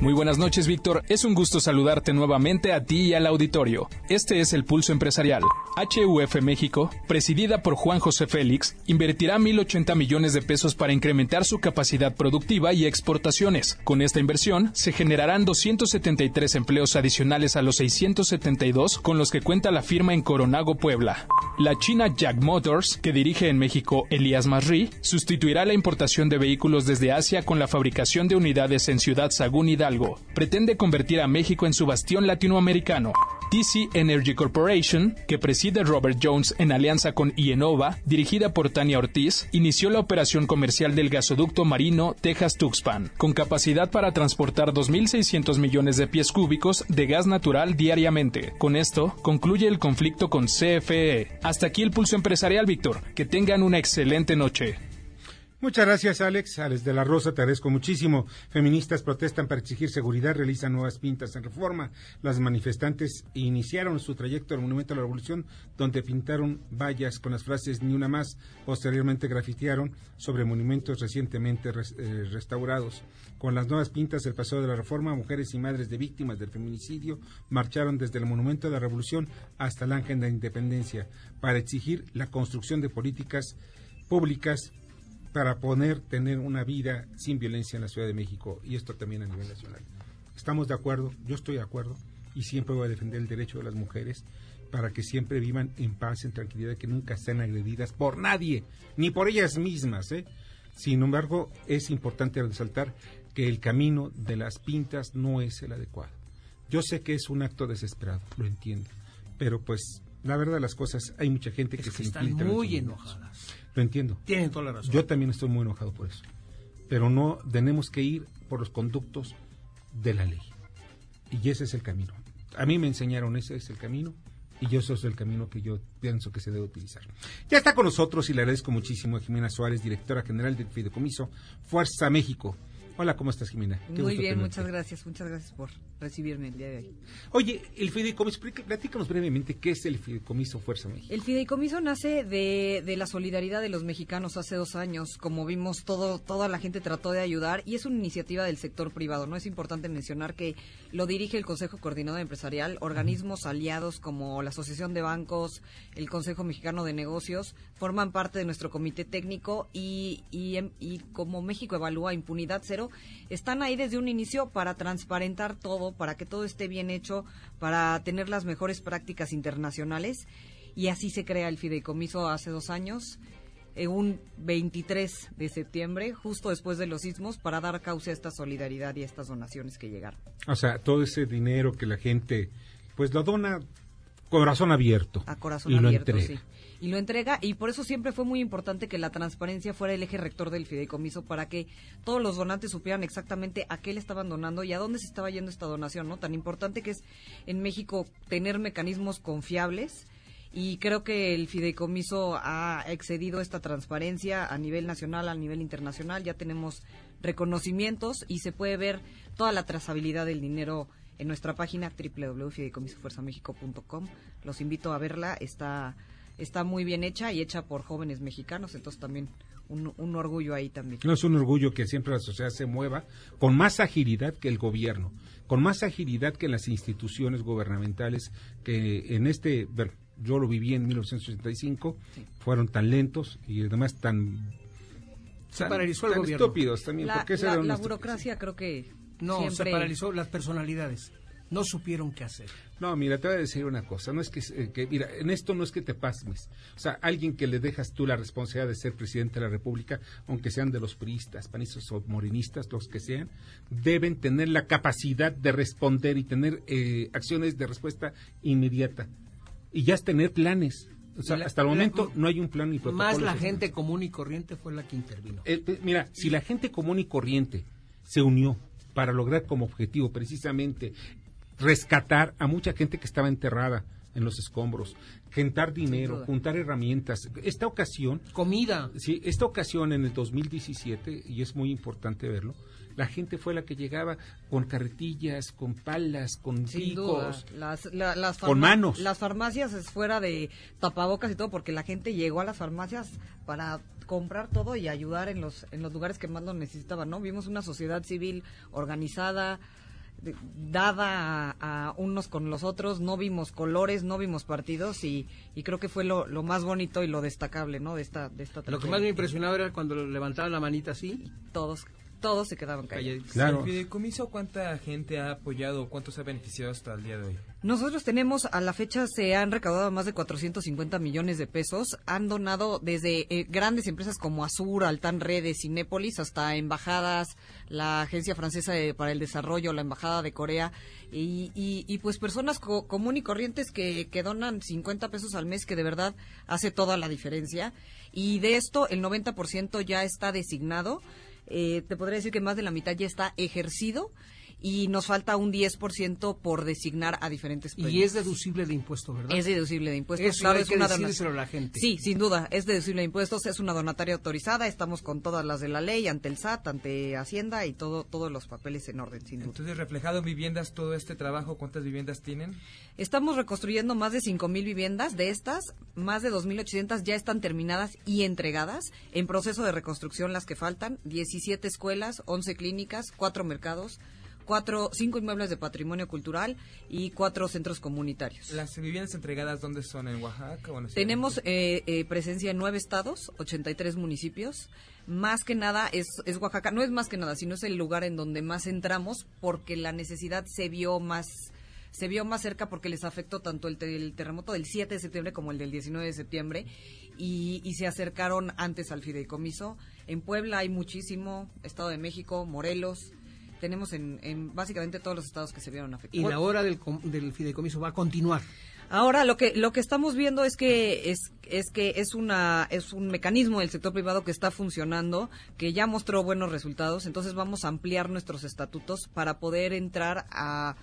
Muy buenas noches, Víctor. Es un gusto saludarte nuevamente a ti y al auditorio. Este es el Pulso Empresarial. HUF México, presidida por Juan José Félix, invertirá 1.080 millones de pesos para incrementar su capacidad productiva y exportaciones. Con esta inversión, se generarán 273 empleos adicionales a los 672 con los que cuenta la firma en Coronago, Puebla. La China Jack Motors, que dirige en México Elías Masri, sustituirá la importación de vehículos desde Asia con la fabricación de unidades en Ciudad Sagún y pretende convertir a México en su bastión latinoamericano. TC Energy Corporation, que preside Robert Jones en alianza con IENOVA, dirigida por Tania Ortiz, inició la operación comercial del gasoducto marino Texas-Tuxpan, con capacidad para transportar 2.600 millones de pies cúbicos de gas natural diariamente. Con esto, concluye el conflicto con CFE. Hasta aquí el pulso empresarial, Víctor. Que tengan una excelente noche. Muchas gracias, Alex. Alex de la Rosa, te agradezco muchísimo. Feministas protestan para exigir seguridad, realizan nuevas pintas en reforma. Las manifestantes iniciaron su trayecto al Monumento a la Revolución, donde pintaron vallas con las frases ni una más. Posteriormente grafitearon sobre monumentos recientemente eh, restaurados. Con las nuevas pintas del Paseo de la Reforma, mujeres y madres de víctimas del feminicidio marcharon desde el Monumento a la Revolución hasta el Ángel de la Independencia para exigir la construcción de políticas públicas para poder tener una vida sin violencia en la Ciudad de México y esto también a nivel nacional. Estamos de acuerdo, yo estoy de acuerdo y siempre voy a defender el derecho de las mujeres para que siempre vivan en paz, en tranquilidad, que nunca sean agredidas por nadie, ni por ellas mismas. ¿eh? Sin embargo, es importante resaltar que el camino de las pintas no es el adecuado. Yo sé que es un acto desesperado, lo entiendo, pero pues la verdad de las cosas, hay mucha gente que, se están muy enojadas. Lo entiendo. Tienen toda la razón. Yo también estoy muy enojado por eso. Pero no tenemos que ir por los conductos de la ley. Y ese es el camino. A mí me enseñaron ese es el camino y eso es el camino que yo pienso que se debe utilizar. Ya está con nosotros y le agradezco muchísimo a Jimena Suárez, directora general del Fideicomiso Fuerza México. Hola, ¿cómo estás, Jimena? Muy bien, muchas gracias, muchas gracias por recibirme el día de hoy. Oye, el fideicomiso, platícanos brevemente qué es el fideicomiso Fuerza México. El fideicomiso nace de, de, la solidaridad de los mexicanos hace dos años. Como vimos, todo, toda la gente trató de ayudar y es una iniciativa del sector privado. No es importante mencionar que lo dirige el Consejo Coordinador Empresarial, organismos aliados como la Asociación de Bancos, el Consejo Mexicano de Negocios, forman parte de nuestro comité técnico y, y, y como México evalúa impunidad cero, están ahí desde un inicio para transparentar todo, para que todo esté bien hecho, para tener las mejores prácticas internacionales. Y así se crea el fideicomiso hace dos años, en un 23 de septiembre, justo después de los sismos, para dar causa a esta solidaridad y a estas donaciones que llegaron. O sea, todo ese dinero que la gente pues lo dona corazón abierto. A corazón abierto, sí y lo entrega y por eso siempre fue muy importante que la transparencia fuera el eje rector del fideicomiso para que todos los donantes supieran exactamente a qué le estaban donando y a dónde se estaba yendo esta donación, ¿no? Tan importante que es en México tener mecanismos confiables y creo que el fideicomiso ha excedido esta transparencia a nivel nacional, a nivel internacional, ya tenemos reconocimientos y se puede ver toda la trazabilidad del dinero en nuestra página www.fideicomisofuerzamexico.com. Los invito a verla, está está muy bien hecha y hecha por jóvenes mexicanos, entonces también un, orgullo ahí también. No es un orgullo que siempre la sociedad se mueva con más agilidad que el gobierno, con más agilidad que las instituciones gubernamentales que en este, bueno, yo lo viví en 1985, fueron tan lentos y además tan, se paralizó el gobierno. estúpidos también. La, la, la burocracia creo que no, se paralizó las personalidades no supieron qué hacer. No, mira, te voy a decir una cosa, no es que, eh, mira, en esto no es que te pasmes. O sea, alguien que le dejas tú la responsabilidad de ser presidente de la República, aunque sean de los puristas, panistas o morinistas, los que sean, deben tener la capacidad de responder y tener eh, acciones de respuesta inmediata. Y ya es tener planes. O sea, hasta el momento no hay un plan ni protocolo. Más la gente común y corriente fue la que intervino. Eh, mira, si la gente común y corriente se unió para lograr como objetivo precisamente rescatar a mucha gente que estaba enterrada en los escombros, juntar dinero, juntar herramientas. Esta ocasión... Comida. Sí, esta ocasión en el 2017, y es muy importante verlo, la gente fue la que llegaba con carretillas, con palas, con picos, con manos. Las farmacias es fuera de tapabocas y todo, porque la gente llegó a las farmacias para comprar todo y ayudar en los, en los lugares que más lo necesitaban, ¿no? Vimos una sociedad civil organizada, dada a, unos con los otros, no vimos colores, no vimos partidos y, y creo que fue lo, lo, más bonito y lo destacable, ¿no? De esta, de esta Lo que más me impresionaba era cuando levantaban la manita así. Todos todos se quedaban callados. Claro. ¿El fideicomiso cuánta gente ha apoyado, cuánto se ha beneficiado hasta el día de hoy? Nosotros tenemos, a la fecha se han recaudado más de 450 millones de pesos, han donado desde eh, grandes empresas como Azur, Altan Redes, Cinépolis, hasta embajadas, la Agencia Francesa para el Desarrollo, la Embajada de Corea, y, y, pues personas común y corrientes que, que donan 50 pesos al mes, que de verdad hace toda la diferencia. Y de esto, el 90% ya está designado eh, te podría decir que más de la mitad ya está ejercido y nos falta un 10% por designar a diferentes premios. Y es deducible de impuestos, ¿verdad? Es deducible de impuestos. Eso claro, es una a la gente. Sí, sin duda, es deducible de impuestos, es una donataria autorizada, estamos con todas las de la ley, ante el SAT, ante Hacienda y todo todos los papeles en orden, sin duda. Entonces, reflejado en viviendas todo este trabajo, ¿cuántas viviendas tienen? Estamos reconstruyendo más de 5.000 viviendas, de estas, más de 2.800 ya están terminadas y entregadas, en proceso de reconstrucción las que faltan, 17 escuelas, 11 clínicas, 4 mercados, cuatro, cinco inmuebles de patrimonio cultural y cuatro centros comunitarios. ¿Las viviendas entregadas dónde son? ¿En Oaxaca o en Tenemos eh, eh, presencia en nueve estados, 83 municipios. Más que nada es, es Oaxaca, no es más que nada, sino es el lugar en donde más entramos porque la necesidad se vio más se vio más cerca porque les afectó tanto el, terremoto del 7 de septiembre como el del 19 de septiembre y, y, se acercaron antes al fideicomiso. En Puebla hay muchísimo, Estado de México, Morelos, tenemos en, básicamente todos los estados que se vieron afectados. Y la hora del, del fideicomiso va a continuar. Ahora lo que lo que estamos viendo es que es es que es una es un mecanismo del sector privado que está funcionando, que ya mostró buenos resultados, entonces vamos a ampliar nuestros estatutos para poder entrar a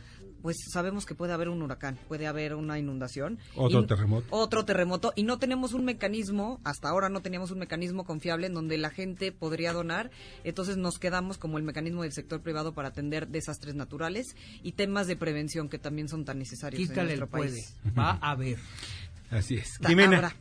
pues sabemos que puede haber un huracán, puede haber una inundación. Otro terremoto. Otro terremoto. Y no tenemos un mecanismo, hasta ahora no teníamos un mecanismo confiable en donde la gente podría donar. Entonces nos quedamos como el mecanismo del sector privado para atender desastres naturales y temas de prevención que también son tan necesarios en nuestro país. Va a haber. Así es. Jimena.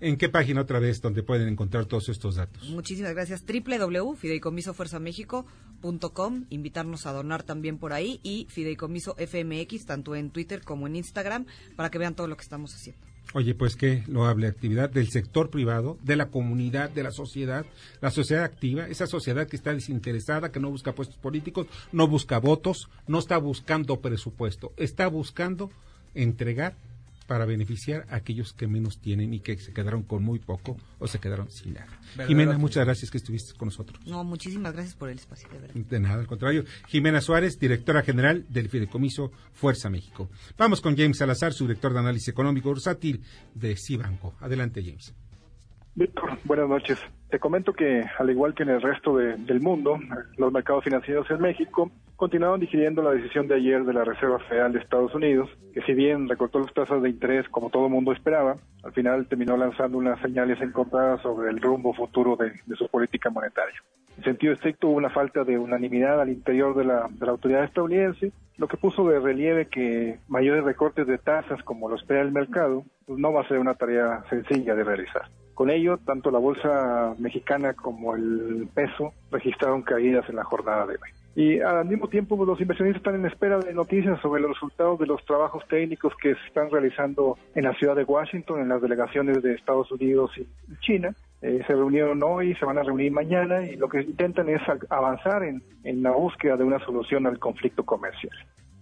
¿En qué página otra vez donde pueden encontrar todos estos datos? Muchísimas gracias. www.fideicomisofuerzamexico.com. Invitarnos a donar también por ahí y Fideicomiso FMX, tanto en Twitter como en Instagram, para que vean todo lo que estamos haciendo. Oye, pues qué loable actividad del sector privado, de la comunidad, de la sociedad, la sociedad activa, esa sociedad que está desinteresada, que no busca puestos políticos, no busca votos, no está buscando presupuesto, está buscando entregar para beneficiar a aquellos que menos tienen y que se quedaron con muy poco o se quedaron sin nada. Jimena, muchas gracias que estuviste con nosotros. No, muchísimas gracias por el espacio, de verdad. De nada, al contrario. Jimena Suárez, directora general del Fideicomiso Fuerza México. Vamos con James Salazar, su director de análisis económico bursátil de Cibanco. Adelante, James. Víctor, buenas noches. Te comento que, al igual que en el resto del mundo, los mercados financieros en México continuaron digiriendo la decisión de ayer de la Reserva Federal de Estados Unidos, que si bien recortó las tasas de interés como todo el mundo esperaba, al final terminó lanzando unas señales encontradas sobre el rumbo futuro de, su política monetaria. En sentido estricto, hubo una falta de unanimidad al interior de la, autoridad estadounidense, lo que puso de relieve que mayores recortes de tasas como lo espera el mercado, pues no va a ser una tarea sencilla de realizar. Con ello, tanto la bolsa mexicana como el peso registraron caídas en la jornada de hoy. Y al mismo tiempo, pues, los inversionistas están en espera de noticias sobre los resultados de los trabajos técnicos que se están realizando en la ciudad de Washington, en las delegaciones de Estados Unidos y China. Eh, se reunieron hoy, se van a reunir mañana y lo que intentan es avanzar en, en la búsqueda de una solución al conflicto comercial.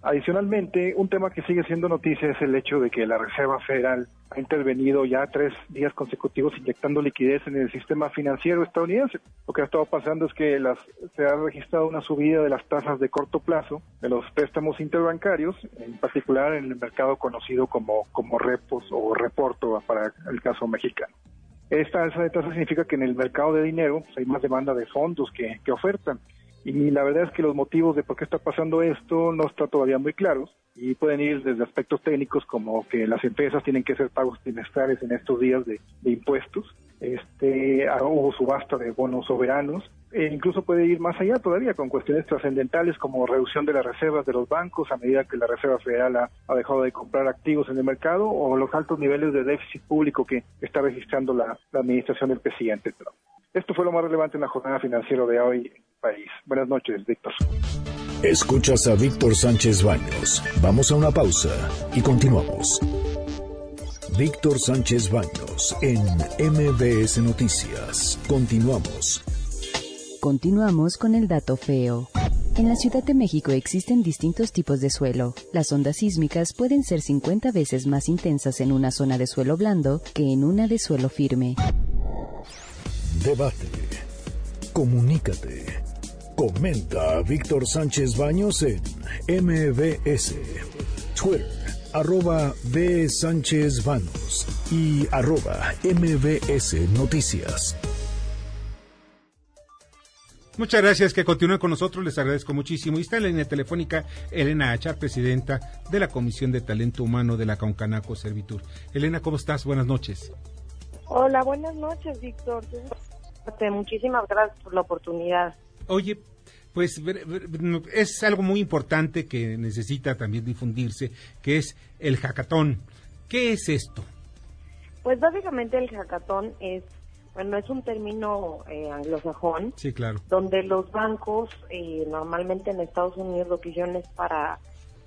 Adicionalmente, un tema que sigue siendo noticia es el hecho de que la Reserva Federal ha intervenido ya tres días consecutivos inyectando liquidez en el sistema financiero estadounidense. Lo que ha estado pasando es que las, se ha registrado una subida de las tasas de corto plazo de los préstamos interbancarios, en particular en el mercado conocido como, como repos o reporto para el caso mexicano. Esta alza de tasas significa que en el mercado de dinero pues, hay más demanda de fondos que, que ofertan y la verdad es que los motivos de por qué está pasando esto no está todavía muy claros y pueden ir desde aspectos técnicos como que las empresas tienen que hacer pagos trimestrales en estos días de, impuestos, este, hubo subasta de bonos soberanos, e incluso puede ir más allá todavía con cuestiones trascendentales como reducción de las reservas de los bancos a medida que la Reserva Federal ha, dejado de comprar activos en el mercado o los altos niveles de déficit público que está registrando la, la administración del presidente Trump. Esto fue lo más relevante en la jornada financiera de hoy país. Buenas noches, Víctor. Escuchas a Víctor Sánchez Baños. Vamos a una pausa y continuamos. Víctor Sánchez Baños en MBS Noticias. Continuamos. Continuamos con el dato feo. En la Ciudad de México existen distintos tipos de suelo. Las ondas sísmicas pueden ser 50 veces más intensas en una zona de suelo blando que en una de suelo firme. Debate. Comunícate. Comenta a Víctor Sánchez Baños en MBS. Twitter, arroba B. Sánchez Baños y arroba MBS Noticias. Muchas gracias que continúen con nosotros, les agradezco muchísimo. Y está en la línea telefónica Elena Achar, presidenta de la Comisión de Talento Humano de la Concanaco Servitur. Elena, ¿cómo estás? Buenas noches. Hola, buenas noches, Víctor. Muchísimas gracias por la oportunidad. Oye, pues es algo muy importante que necesita también difundirse, que es el hackathon. ¿Qué es esto? Pues básicamente el hackathon es, bueno, es un término eh, anglosajón. Sí, claro. Donde los bancos, eh, normalmente en Estados Unidos, lo que hicieron es para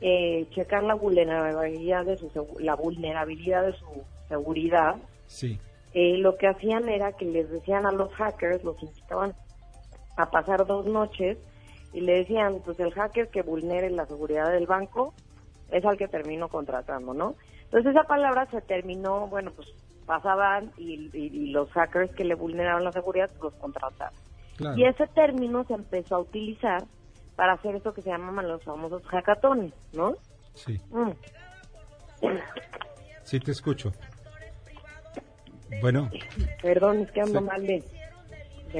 eh, checar la vulnerabilidad de su la vulnerabilidad de su seguridad. Sí. Eh, lo que hacían era que les decían a los hackers, los invitaban a pasar dos noches y le decían, pues el hacker que vulnere la seguridad del banco es al que termino contratando, ¿no? Entonces esa palabra se terminó, bueno, pues pasaban y, los hackers que le vulneraban la seguridad los contrataban. Y ese término se empezó a utilizar para hacer eso que se llaman los famosos hackatones, ¿no? Sí. Mm. Sí, te escucho. Bueno. Perdón, es que ando mal de,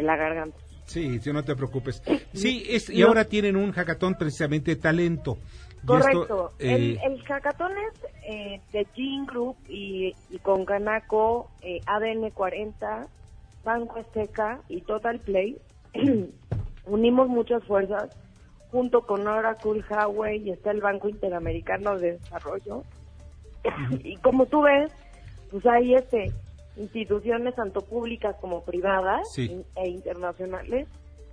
la garganta. Sí, sí, no te preocupes. [CLEARS THROAT] Sí, es, y ahora tienen un hackathon precisamente talento. Correcto. el, eh, el, hackathon es eh, de Gene Group y, con Ganaco, eh, ADN 40, Banco Azteca y Total Play. [CLEARS THROAT] Unimos muchas fuerzas junto con Oracle, Huawei y está el Banco Interamericano de Desarrollo. [CLEARS THROAT] y como tú ves, pues hay este instituciones tanto públicas como privadas e internacionales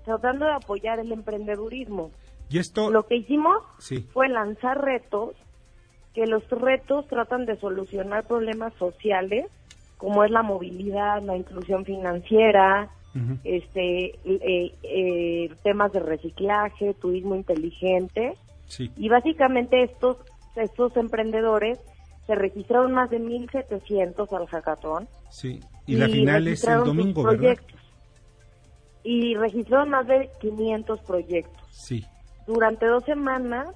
tratando de apoyar el emprendedurismo. ¿Y esto? Lo que hicimos fue lanzar retos, que los retos tratan de solucionar problemas sociales, como es la movilidad, la inclusión financiera, este eh, eh, temas de reciclaje, turismo inteligente. Y básicamente estos, estos emprendedores se registraron más de 1.700 al hackathon. Sí, y, la final es el domingo, ¿verdad? Y registraron más de 500 proyectos. Sí. Durante dos semanas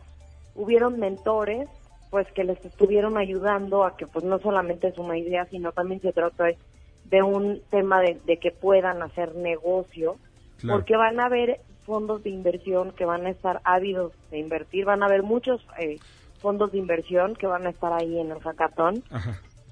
hubieron mentores, pues que les estuvieron ayudando a que pues no solamente es una idea, sino también se trata de, un tema de, que puedan hacer negocio, porque van a haber fondos de inversión que van a estar ávidos de invertir, van a haber muchos eh, fondos de inversión que van a estar ahí en el hackathon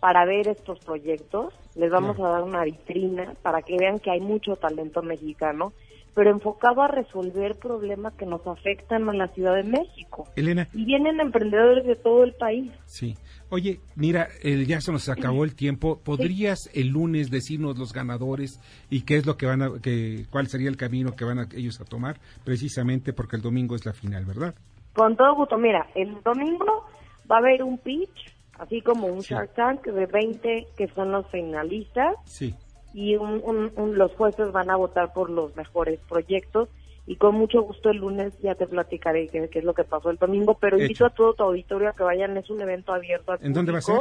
para ver estos proyectos. Les vamos a dar una vitrina para que vean que hay mucho talento mexicano, pero enfocado a resolver problemas que nos afectan a la Ciudad de México. Elena. Y vienen emprendedores de todo el país. Sí. Oye, mira, ya se nos acabó el tiempo. ¿Podrías el lunes decirnos los ganadores y qué es lo que van a, que, cuál sería el camino que van a, ellos a tomar? Precisamente porque el domingo es la final, ¿verdad? Con todo gusto. Mira, el domingo va a haber un pitch, así como un Shark Tank de 20 que son los finalistas. Sí. Y los jueces van a votar por los mejores proyectos. Y con mucho gusto el lunes ya te platicaré qué, es lo que pasó el domingo. Pero invito a todo tu auditorio a que vayan. Es un evento abierto a ¿En dónde va a ser?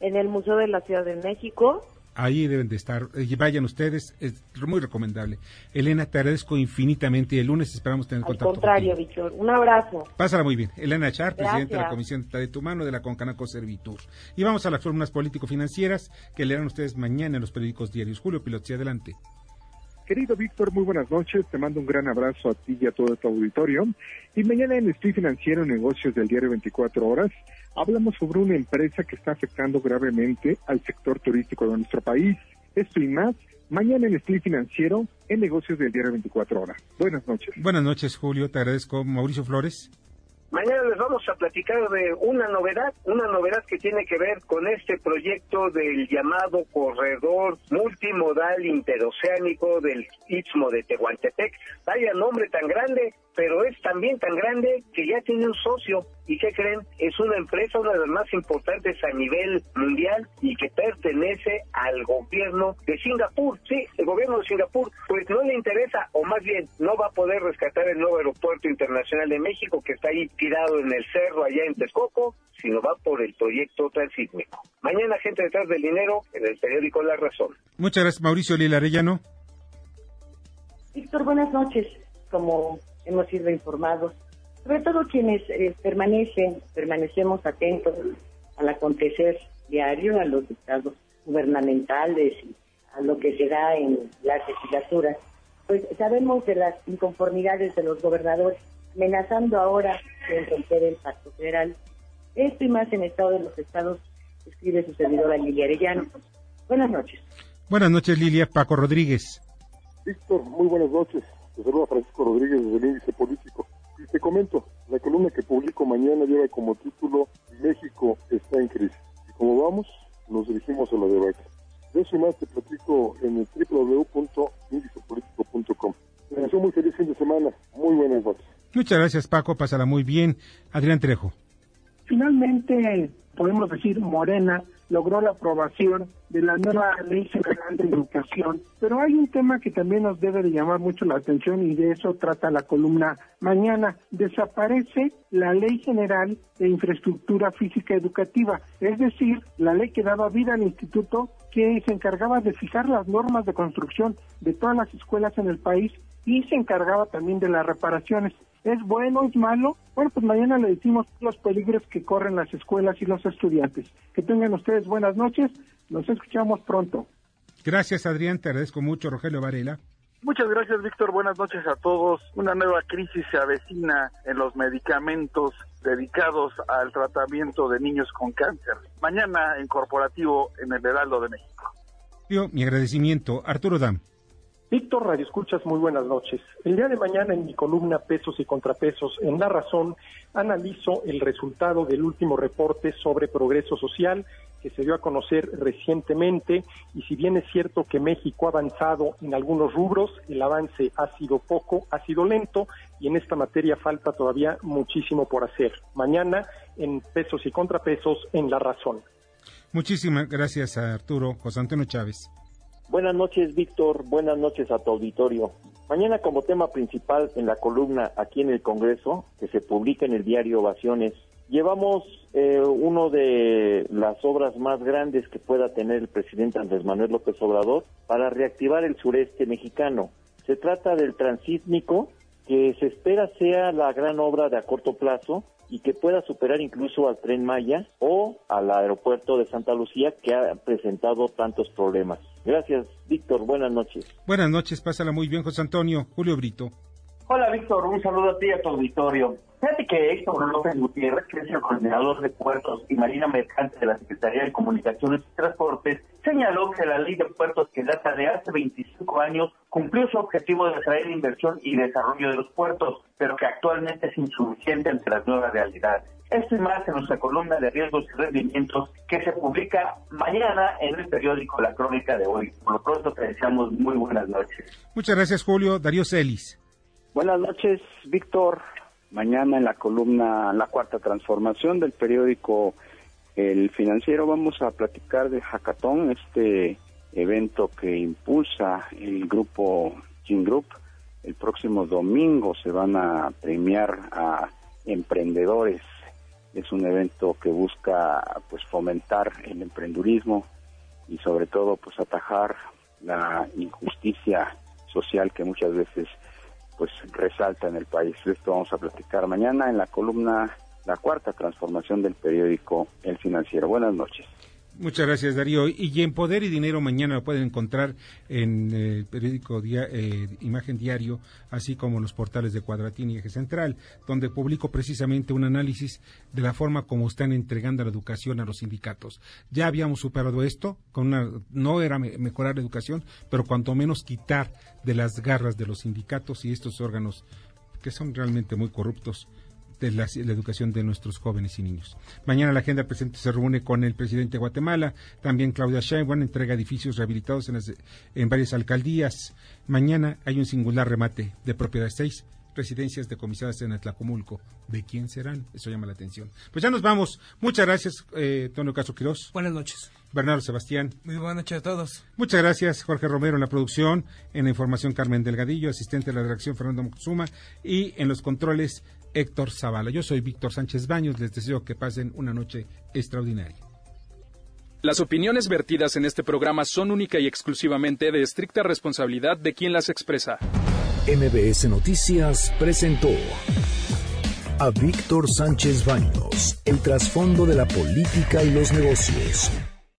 En el Museo de la Ciudad de México ahí deben de estar. Eh, vayan ustedes, es muy recomendable. Elena, te agradezco infinitamente y el lunes esperamos tener Al contrario, Víctor. Un abrazo. Pásala muy bien. Elena Char, presidenta de la Comisión de Talento Humano de la Concanaco Servitur. Y vamos a las fórmulas político-financieras que leerán ustedes mañana en los periódicos diarios. Julio Pilotti, adelante. Querido Víctor, muy buenas noches. Te mando un gran abrazo a ti y a todo tu auditorio. Y mañana en Estoy Financiero Negocios del Diario 24 Horas hablamos sobre una empresa que está afectando gravemente al sector turístico de nuestro país. Esto y más mañana en Estoy Financiero en Negocios del Diario 24 Horas. Buenas noches. Buenas noches, Julio. Te agradezco. Mauricio Flores. Mañana les vamos a platicar de una novedad, una novedad que tiene que ver con este proyecto del llamado corredor multimodal interoceánico del Istmo de Tehuantepec. Vaya nombre tan grande, pero es también tan grande que ya tiene un socio. ¿Y qué creen? Es una empresa, una de las más importantes a nivel mundial y que pertenece al gobierno de Singapur. Sí, el gobierno de Singapur, pues no le interesa, o más bien, no va a poder rescatar el nuevo aeropuerto internacional de México que está ahí tirado en el cerro allá en Texcoco, sino va por el proyecto transísmico. Mañana, gente detrás del dinero, en el periódico La Razón. Muchas gracias, Mauricio Lila Arellano. Víctor, buenas noches. Como hemos sido informados, sobre todo quienes eh, permanecen, permanecemos atentos al acontecer diario, a los estados gubernamentales, a lo que se da en las legislaturas, pues sabemos de las inconformidades de los gobernadores amenazando ahora con romper el pacto federal. Esto y más en estado de los estados, escribe su servidora Lilia Arellano. Buenas noches. Buenas noches, Lilia. Paco Rodríguez. Víctor, muy buenas noches. Te saluda Francisco Rodríguez desde el Índice Político. Y te comento, la columna que publico mañana lleva como título México está en crisis. Y como vamos, nos dirigimos a la debate. De eso y más te platico en el www.indicepolitico.com. Te deseo muy feliz fin de semana. Muy buenas noches. Muchas gracias, Paco. Pásala muy bien. Adrián Trejo. Finalmente, podemos decir, Morena logró la aprobación de la nueva ley general de educación, pero hay un tema que también nos debe de llamar mucho la atención y de eso trata la columna mañana. Desaparece la ley general de infraestructura física educativa, es decir, la ley que daba vida al instituto que se encargaba de fijar las normas de construcción de todas las escuelas en el país y se encargaba también de las reparaciones. ¿Es bueno, es malo? Bueno, pues mañana le decimos los peligros que corren las escuelas y los estudiantes. Que tengan ustedes buenas noches. Nos escuchamos pronto. Gracias, Adrián. Te agradezco mucho, Rogelio Varela. Muchas gracias, Víctor. Buenas noches a todos. Una nueva crisis se avecina en los medicamentos dedicados al tratamiento de niños con cáncer. Mañana en corporativo en el Heraldo de México. mi agradecimiento. Arturo Dam. Víctor Radio Escuchas, muy buenas noches. El día de mañana en mi columna Pesos y Contrapesos en La Razón analizo el resultado del último reporte sobre progreso social que se dio a conocer recientemente y si bien es cierto que México ha avanzado en algunos rubros, el avance ha sido poco, ha sido lento y en esta materia falta todavía muchísimo por hacer. Mañana en Pesos y Contrapesos en La Razón. Muchísimas gracias a Arturo José Antonio Chávez. Buenas noches, Víctor. Buenas noches a tu auditorio. Mañana como tema principal en la columna aquí en el Congreso, que se publica en el diario Ovaciones, llevamos eh, uno de las obras más grandes que pueda tener el presidente Andrés Manuel López Obrador para reactivar el sureste mexicano. Se trata del transísmico, que se espera sea la gran obra de a corto plazo y que pueda superar incluso al tren Maya o al aeropuerto de Santa Lucía que ha presentado tantos problemas. Gracias, Víctor. Buenas noches. Buenas noches. Pásala muy bien, José Antonio. Julio Brito. Hola, Víctor. Un saludo a ti y a tu auditorio. Fíjate que Héctor López Gutiérrez, que es el coordinador de puertos y marina mercante de la Secretaría de Comunicaciones y Transportes, señaló que la ley de puertos que data de hace 25 años cumplió su objetivo de atraer inversión y desarrollo de los puertos, pero que actualmente es insuficiente ante las nuevas realidades. Esto y más en nuestra columna de riesgos y rendimientos que se publica mañana en el periódico La Crónica de hoy. Por lo pronto te deseamos muy buenas noches. Muchas gracias, Julio. Darío Celis. Buenas noches, Víctor. Mañana en la columna La Cuarta Transformación del periódico El Financiero vamos a platicar de Hackathon, este evento que impulsa el grupo Gym Group. El próximo domingo se van a premiar a emprendedores. Es un evento que busca pues fomentar el emprendurismo y sobre todo pues atajar la injusticia social que muchas veces pues resalta en el país. esto vamos a platicar mañana en la columna La Cuarta Transformación del periódico El Financiero. Buenas noches. Muchas gracias, Darío. Y en Poder y Dinero mañana lo pueden encontrar en el eh, periódico eh, Imagen Diario, así como en los portales de Cuadratín y Eje Central, donde publico precisamente un análisis de la forma como están entregando la educación a los sindicatos. Ya habíamos superado esto, con una, no era mejorar la educación, pero cuanto menos quitar de las garras de los sindicatos y estos órganos que son realmente muy corruptos de la, educación de nuestros jóvenes y niños. Mañana la agenda presente se reúne con el presidente de Guatemala, también Claudia Sheinbaum entrega edificios rehabilitados en, en varias alcaldías. Mañana hay un singular remate de propiedad seis residencias decomisadas en Atlacomulco. ¿De quién serán? Eso llama la atención. Pues ya nos vamos. Muchas gracias, eh, Tonio Caso Quirós. Buenas noches. Bernardo Sebastián. Muy buenas noches a todos. Muchas gracias, Jorge Romero en la producción, en la información Carmen Delgadillo, asistente de la dirección Fernando Moxuma y en los controles Héctor Zavala. Yo soy Víctor Sánchez Baños, les deseo que pasen una noche extraordinaria. Las opiniones vertidas en este programa son única y exclusivamente de estricta responsabilidad de quien las expresa. MBS Noticias presentó a Víctor Sánchez Baños, el trasfondo de la política y los negocios.